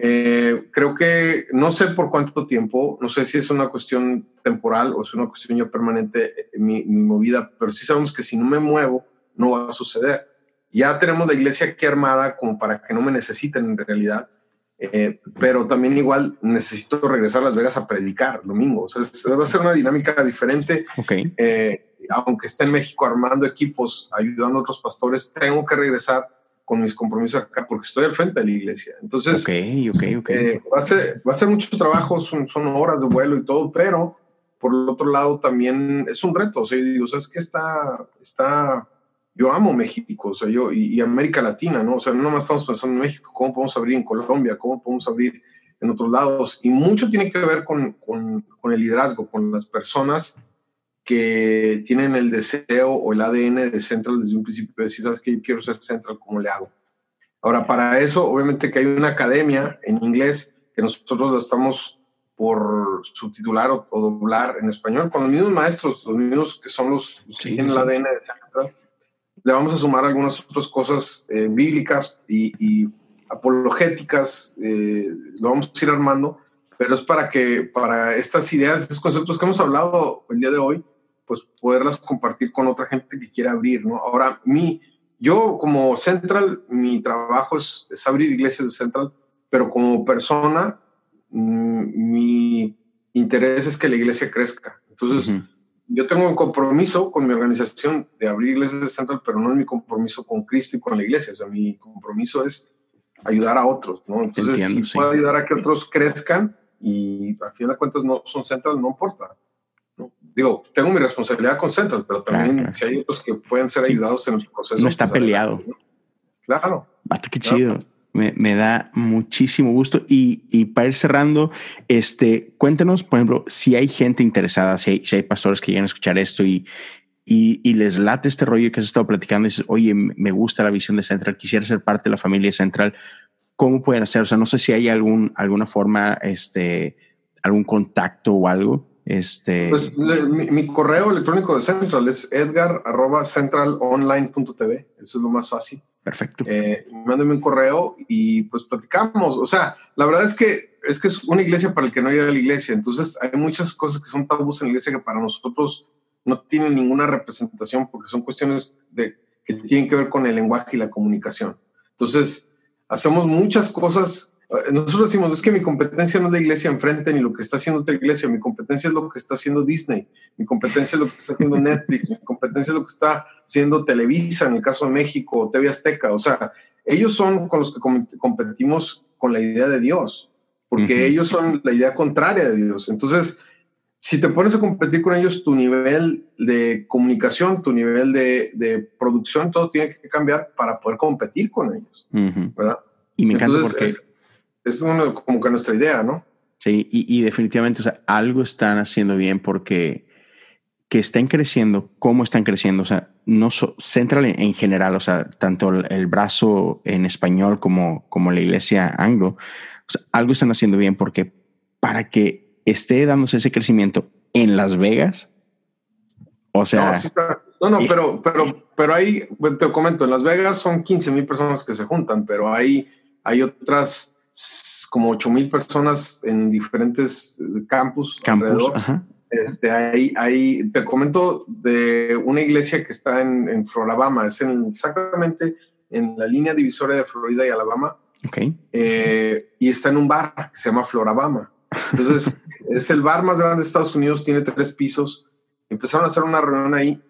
eh, creo que no sé por cuánto tiempo, no sé si es una cuestión temporal o es una cuestión ya permanente mi, mi movida, pero sí sabemos que si no me muevo, no va a suceder. Ya tenemos la iglesia aquí armada como para que no me necesiten en realidad, eh, pero también igual necesito regresar a Las Vegas a predicar domingo. O sea, va a ser una dinámica diferente. Okay. Eh, aunque esté en México armando equipos, ayudando a otros pastores, tengo que regresar con mis compromisos acá porque estoy al frente de la iglesia. Entonces, okay, okay, okay. Eh, va, a ser, va a ser mucho trabajo, son, son horas de vuelo y todo, pero por el otro lado también es un reto. O sea, yo digo, ¿sabes qué? Está, está yo amo México, o sea, yo, y, América Latina, ¿no? O sea, no nomás estamos pensando en México, cómo podemos abrir en Colombia, cómo podemos abrir en otros lados. Y mucho tiene que ver con, con, con el liderazgo, con las personas que tienen el deseo o el ADN de Central desde un principio, decir, sabes que yo quiero ser Central, ¿cómo le hago? Ahora, para eso, obviamente que hay una academia en inglés que nosotros la estamos por subtitular o, doblar en español, con los mismos maestros, los mismos que son los, que tienen el ADN de Central. Le vamos a sumar algunas otras cosas eh, bíblicas y, apologéticas, eh, lo vamos a ir armando, pero es para que para estas ideas, estos conceptos que hemos hablado el día de hoy, pues poderlas compartir con otra gente que quiera abrir, ¿no? Ahora, mi, yo como Central, mi trabajo es, abrir iglesias de Central, pero como persona, mm, mi interés es que la iglesia crezca. Entonces, yo tengo un compromiso con mi organización de abrir iglesias de Central, pero no es mi compromiso con Cristo y con la iglesia. O sea, mi compromiso es ayudar a otros, ¿no? Entonces, si puedo ayudar a que otros crezcan y al final de cuentas no son Central, no importa. Digo, tengo mi responsabilidad con Central, pero también si hay otros que pueden ser ayudados en el proceso. No está pues, peleado. Claro. Qué chido. Me, da muchísimo gusto. Y, para ir cerrando, este, cuéntenos, por ejemplo, si hay gente interesada, si hay, si hay pastores que llegan a escuchar esto y, y, les late este rollo que has estado platicando y dices, oye, me gusta la visión de Central, quisiera ser parte de la familia Central, ¿cómo pueden hacer? O sea, no sé si hay algún, alguna forma, este, algún contacto o algo. Este... Pues mi, correo electrónico de Central es edgar arroba centralonline.tv. Eso es lo más fácil. Perfecto. Eh, mándame un correo y pues platicamos. O sea, la verdad es que es que es una iglesia para el que no llega a la iglesia. Entonces hay muchas cosas que son tabús en la iglesia que para nosotros no tienen ninguna representación porque son cuestiones de, que tienen que ver con el lenguaje y la comunicación. Entonces, hacemos muchas cosas nosotros decimos, es que mi competencia no es la iglesia enfrente ni lo que está haciendo otra iglesia, mi competencia es lo que está haciendo Disney, mi competencia es lo que está haciendo Netflix, mi competencia es lo que está haciendo Televisa en el caso de México, TV Azteca, o sea, ellos son con los que competimos con la idea de Dios, porque ellos son la idea contraria de Dios. Entonces, si te pones a competir con ellos, tu nivel de comunicación, tu nivel de, producción, todo tiene que cambiar para poder competir con ellos, ¿verdad? Y me encanta porque es como que nuestra idea, ¿no? Sí, y, definitivamente, o sea, algo están haciendo bien porque que estén creciendo, cómo están creciendo, o sea, no Central en, general, o sea, tanto el, brazo en español como, como la iglesia anglo, o sea, algo están haciendo bien porque para que esté dándose ese crecimiento en Las Vegas, o sea... No, no, pero, pero, pero ahí, te comento, en Las Vegas son 15 mil personas que se juntan, pero hay, hay otras como 8 mil personas en diferentes eh, campus. Campus, Este, ahí, ahí, te comento de una iglesia que está en, en Florabama, es exactamente en la línea divisoria de Florida y Alabama. Okay. Eh, y está en un bar que se llama Florabama. Entonces, es el bar más grande de Estados Unidos, tiene tres pisos. Empezaron a hacer una reunión ahí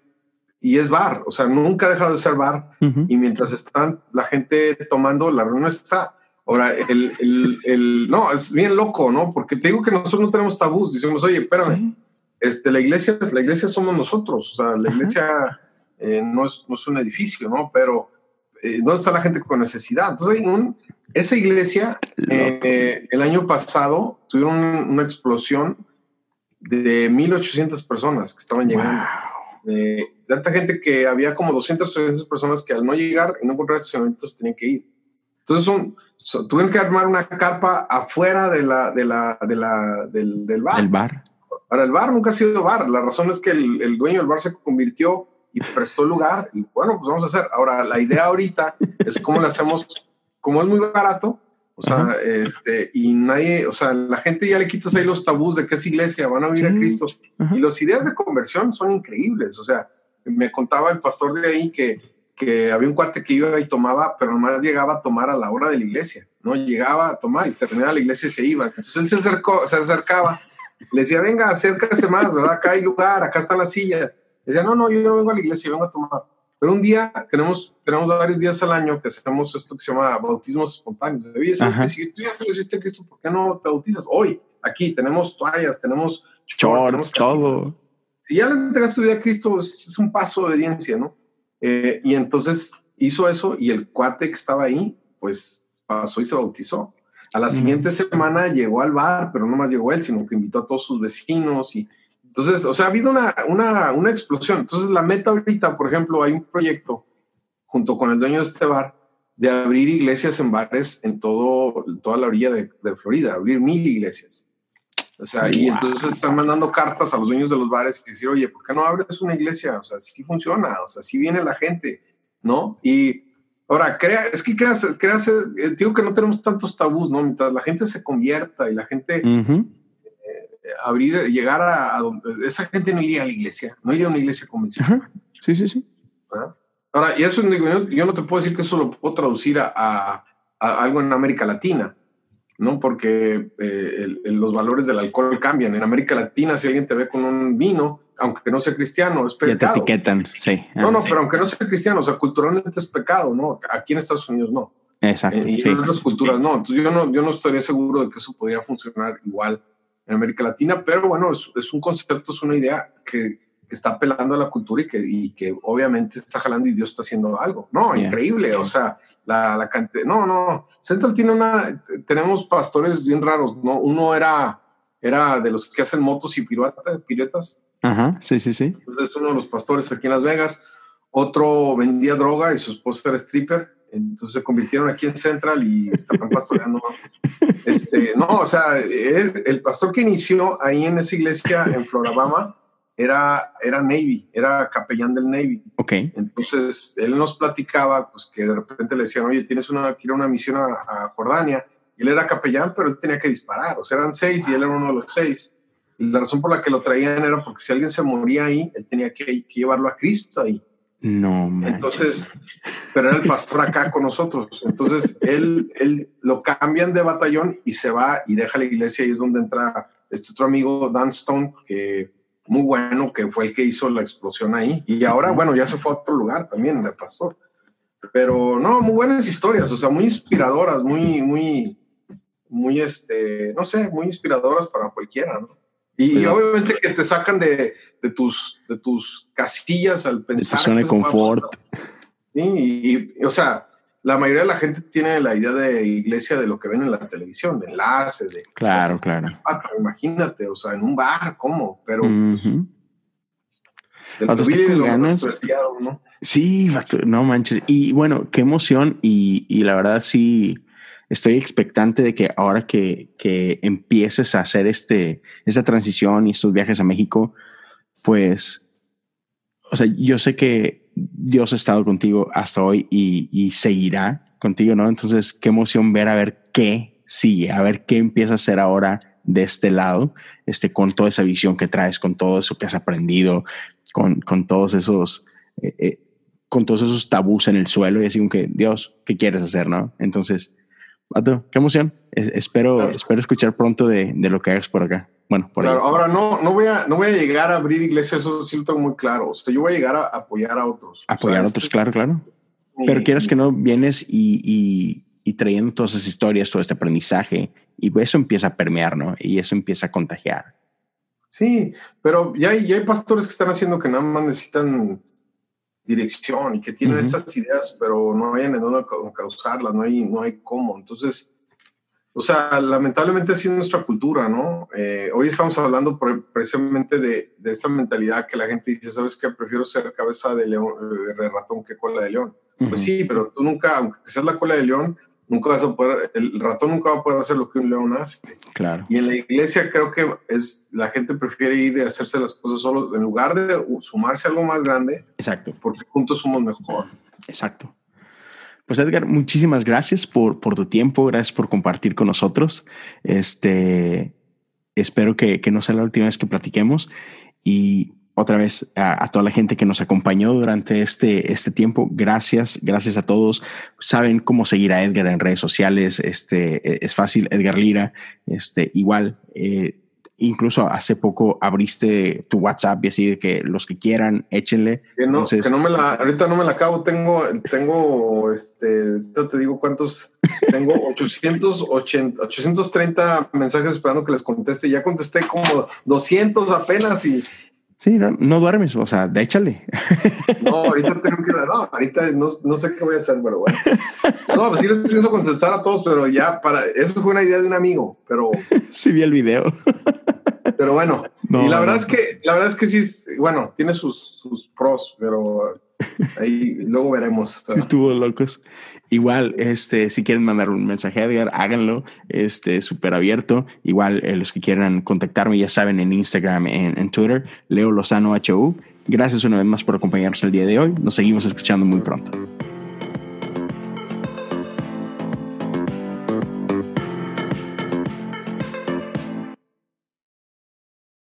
y es bar, o sea, nunca ha dejado de ser bar. Y mientras están la gente tomando, la reunión está. Ahora, el, el, el, no, es bien loco, ¿no? Porque te digo que nosotros no tenemos tabús. Decimos, oye, espérame, este, la iglesia, la iglesia somos nosotros. O sea, la iglesia eh, no, es, no, es, un edificio, ¿no? Pero eh, ¿dónde está la gente con necesidad? Entonces, un, esa iglesia, eh, el año pasado, tuvieron una explosión de 1.800 personas que estaban llegando. de tanta gente que había como 200, 300 personas que al no llegar y no encontrar estacionamientos tenían que ir. Entonces son, tuvieron que armar una carpa afuera de la, de la, de la, del, del bar. El bar. Ahora, el bar nunca ha sido bar. La razón es que el, el dueño del bar se convirtió y prestó lugar. Y bueno, pues vamos a hacer. Ahora, la idea ahorita es cómo le hacemos, como es muy barato, o sea, este, y nadie, o sea, la gente ya le quitas ahí los tabús de que es iglesia, van a oír a Cristo. Y las ideas de conversión son increíbles. O sea, me contaba el pastor de ahí que, que había un cuate que iba y tomaba, pero nomás llegaba a tomar a la hora de la iglesia. No llegaba a tomar y terminaba la iglesia y se iba. Entonces él se, acercó, se acercaba, le decía, venga, acércase más, ¿verdad? Acá hay lugar, acá están las sillas. Le decía, no, no, yo no vengo a la iglesia, vengo a tomar. Pero un día tenemos, tenemos varios días al año que hacemos esto que se llama bautismos espontáneos. Oye, ¿sabes que si tú ya conociste a Cristo, ¿por qué no te bautizas? Hoy, aquí tenemos toallas, tenemos shorts, todo. Si ya le entregaste tu vida a Cristo, es, un paso de obediencia, ¿no? Eh, y entonces hizo eso y el cuate que estaba ahí, pues pasó y se bautizó. A la siguiente semana llegó al bar, pero no más llegó él, sino que invitó a todos sus vecinos y entonces, o sea, ha habido una, una, una, explosión. Entonces, la meta ahorita, por ejemplo, hay un proyecto junto con el dueño de este bar de abrir iglesias en bares en todo, toda la orilla de, de Florida, abrir mil iglesias. O sea, y entonces están mandando cartas a los dueños de los bares y decir, oye, ¿por qué no abres una iglesia? O sea, sí funciona, o sea, sí viene la gente, ¿no? Y ahora, crea, es que creas, creas, eh, digo que no tenemos tantos tabús, ¿no? Mientras la gente se convierta y la gente abrir, llegar a, donde esa gente no iría a la iglesia, no iría a una iglesia convencional. Sí, sí, sí. Ahora, y eso yo, no te puedo decir que eso lo puedo traducir a, algo en América Latina, ¿no? Porque eh, los valores del alcohol cambian. En América Latina, si alguien te ve con un vino, aunque no sea cristiano, es pecado. Ya te etiquetan, sí. No, no, pero aunque no sea cristiano, o sea, culturalmente es pecado, ¿no? Aquí en Estados Unidos no. Exacto. y en otras culturas no. Entonces yo no, yo no estaría seguro de que eso podría funcionar igual en América Latina, pero bueno, es, un concepto, es una idea que, está apelando a la cultura y que, y que obviamente está jalando y Dios está haciendo algo. No, increíble, o sea, la, la cantidad, no, no, Central tiene una, tenemos pastores bien raros, ¿no? Uno era, era de los que hacen motos y piruetas, piruetas. Ajá, sí, sí, sí. Es uno de los pastores aquí en Las Vegas. Otro vendía droga y su esposa era stripper entonces se convirtieron aquí en Central y estaban pastoreando. este, no, o sea, el pastor que inició ahí en esa iglesia en Florabama era, era Navy, era capellán del Navy. Ok. Entonces él nos platicaba, pues que de repente le decían, oye, tienes una, que ir a una misión a, Jordania. Y él era capellán, pero él tenía que disparar. O sea, eran seis y él era uno de los seis. Y la razón por la que lo traían era porque si alguien se moría ahí, él tenía que, que llevarlo a Cristo ahí. No, manches. Entonces, pero era el pastor acá con nosotros. Entonces, él, él lo cambian de batallón y se va y deja la iglesia y es donde entra este otro amigo, Dan Stone, que muy bueno, que fue el que hizo la explosión ahí. Y ahora, bueno, ya se fue a otro lugar también, el pastor. Pero no, muy buenas historias, o sea, muy inspiradoras, muy, muy, muy, este, no sé, muy inspiradoras para cualquiera, ¿no? Y, obviamente que te sacan de, de, tus, de tus casillas al pensar. De zona de confort. Sí, y, o sea, la mayoría de la gente tiene la idea de iglesia de lo que ven en la televisión, de enlaces, de... Claro, claro. imagínate, o sea, en un bar, ¿cómo? Pero... Pues, ganas. ¿no? Sí, no manches. Y bueno, qué emoción. Y, y la verdad, sí estoy expectante de que ahora que, que empieces a hacer este, esta transición y estos viajes a México, pues, o sea, yo sé que Dios ha estado contigo hasta hoy y, y seguirá contigo, ¿no? Entonces, qué emoción ver a ver qué sigue, a ver qué empieza a hacer ahora de este lado, este, con toda esa visión que traes, con todo eso que has aprendido, con, con todos esos, eh, eh, con todos esos tabús en el suelo y así como que, Dios, ¿qué quieres hacer, no? Entonces, qué emoción. espero, espero escuchar pronto de, de, lo que hagas por acá. Bueno, por claro, ahora no, no voy, a, no voy a llegar a abrir iglesias, eso sí lo tengo muy claro. O sea, yo voy a llegar a apoyar a otros. Apoyar a otros, claro, claro. Pero quieras que no, vienes y, y, y, trayendo todas esas historias, todo este aprendizaje, y eso empieza a permear, ¿no? Y eso empieza a contagiar. Sí, pero ya hay, ya hay pastores que están haciendo que nada más necesitan dirección y que tienen esas ideas, pero no hay en dónde causarlas, no hay, no hay cómo. Entonces, o sea, lamentablemente así es nuestra cultura, ¿no? Eh, hoy estamos hablando precisamente de, de, esta mentalidad que la gente dice, ¿sabes qué? Prefiero ser cabeza de, león, de ratón que cola de león. Pues sí, pero tú nunca, aunque seas la cola de león, nunca vas a poder, el ratón nunca va a poder hacer lo que un león hace. Claro. Y en la iglesia creo que es, la gente prefiere ir y hacerse las cosas solo, en lugar de sumarse a algo más grande. Exacto. Porque juntos somos mejor. Exacto. Pues Edgar, muchísimas gracias por, por tu tiempo, gracias por compartir con nosotros. Este, espero que, que no sea la última vez que platiquemos y otra vez a, toda la gente que nos acompañó durante este, este tiempo. Gracias, gracias a todos. Saben cómo seguir a Edgar en redes sociales. Este e, es fácil, Edgar Lira. Este igual. Eh, incluso hace poco abriste tu WhatsApp y así de que los que quieran, échenle. Que no, que no me la, ahorita no me la acabo, tengo, tengo, este, te digo cuántos, tengo 880, 830 mensajes esperando que les conteste, ya contesté como 200 apenas y... Sí, no, no duermes, o sea, déchale. No, ahorita tengo que, no, ahorita no, no sé qué voy a hacer, pero bueno. No, pues sí les pienso contestar a todos, pero ya para, eso fue una idea de un amigo, pero... Sí vi el video. Pero bueno, y la verdad es que, la verdad es que sí, bueno, tiene sus, sus pros, pero ahí luego veremos. Sí estuvo locos. Igual, este, si quieren mandar un mensaje a Edgar, háganlo, este, súper abierto. Igual, eh, los que quieran contactarme, ya saben, en Instagram, en, en Twitter, Leo Lozano HU. Gracias una vez más por acompañarnos el día de hoy. Nos seguimos escuchando muy pronto.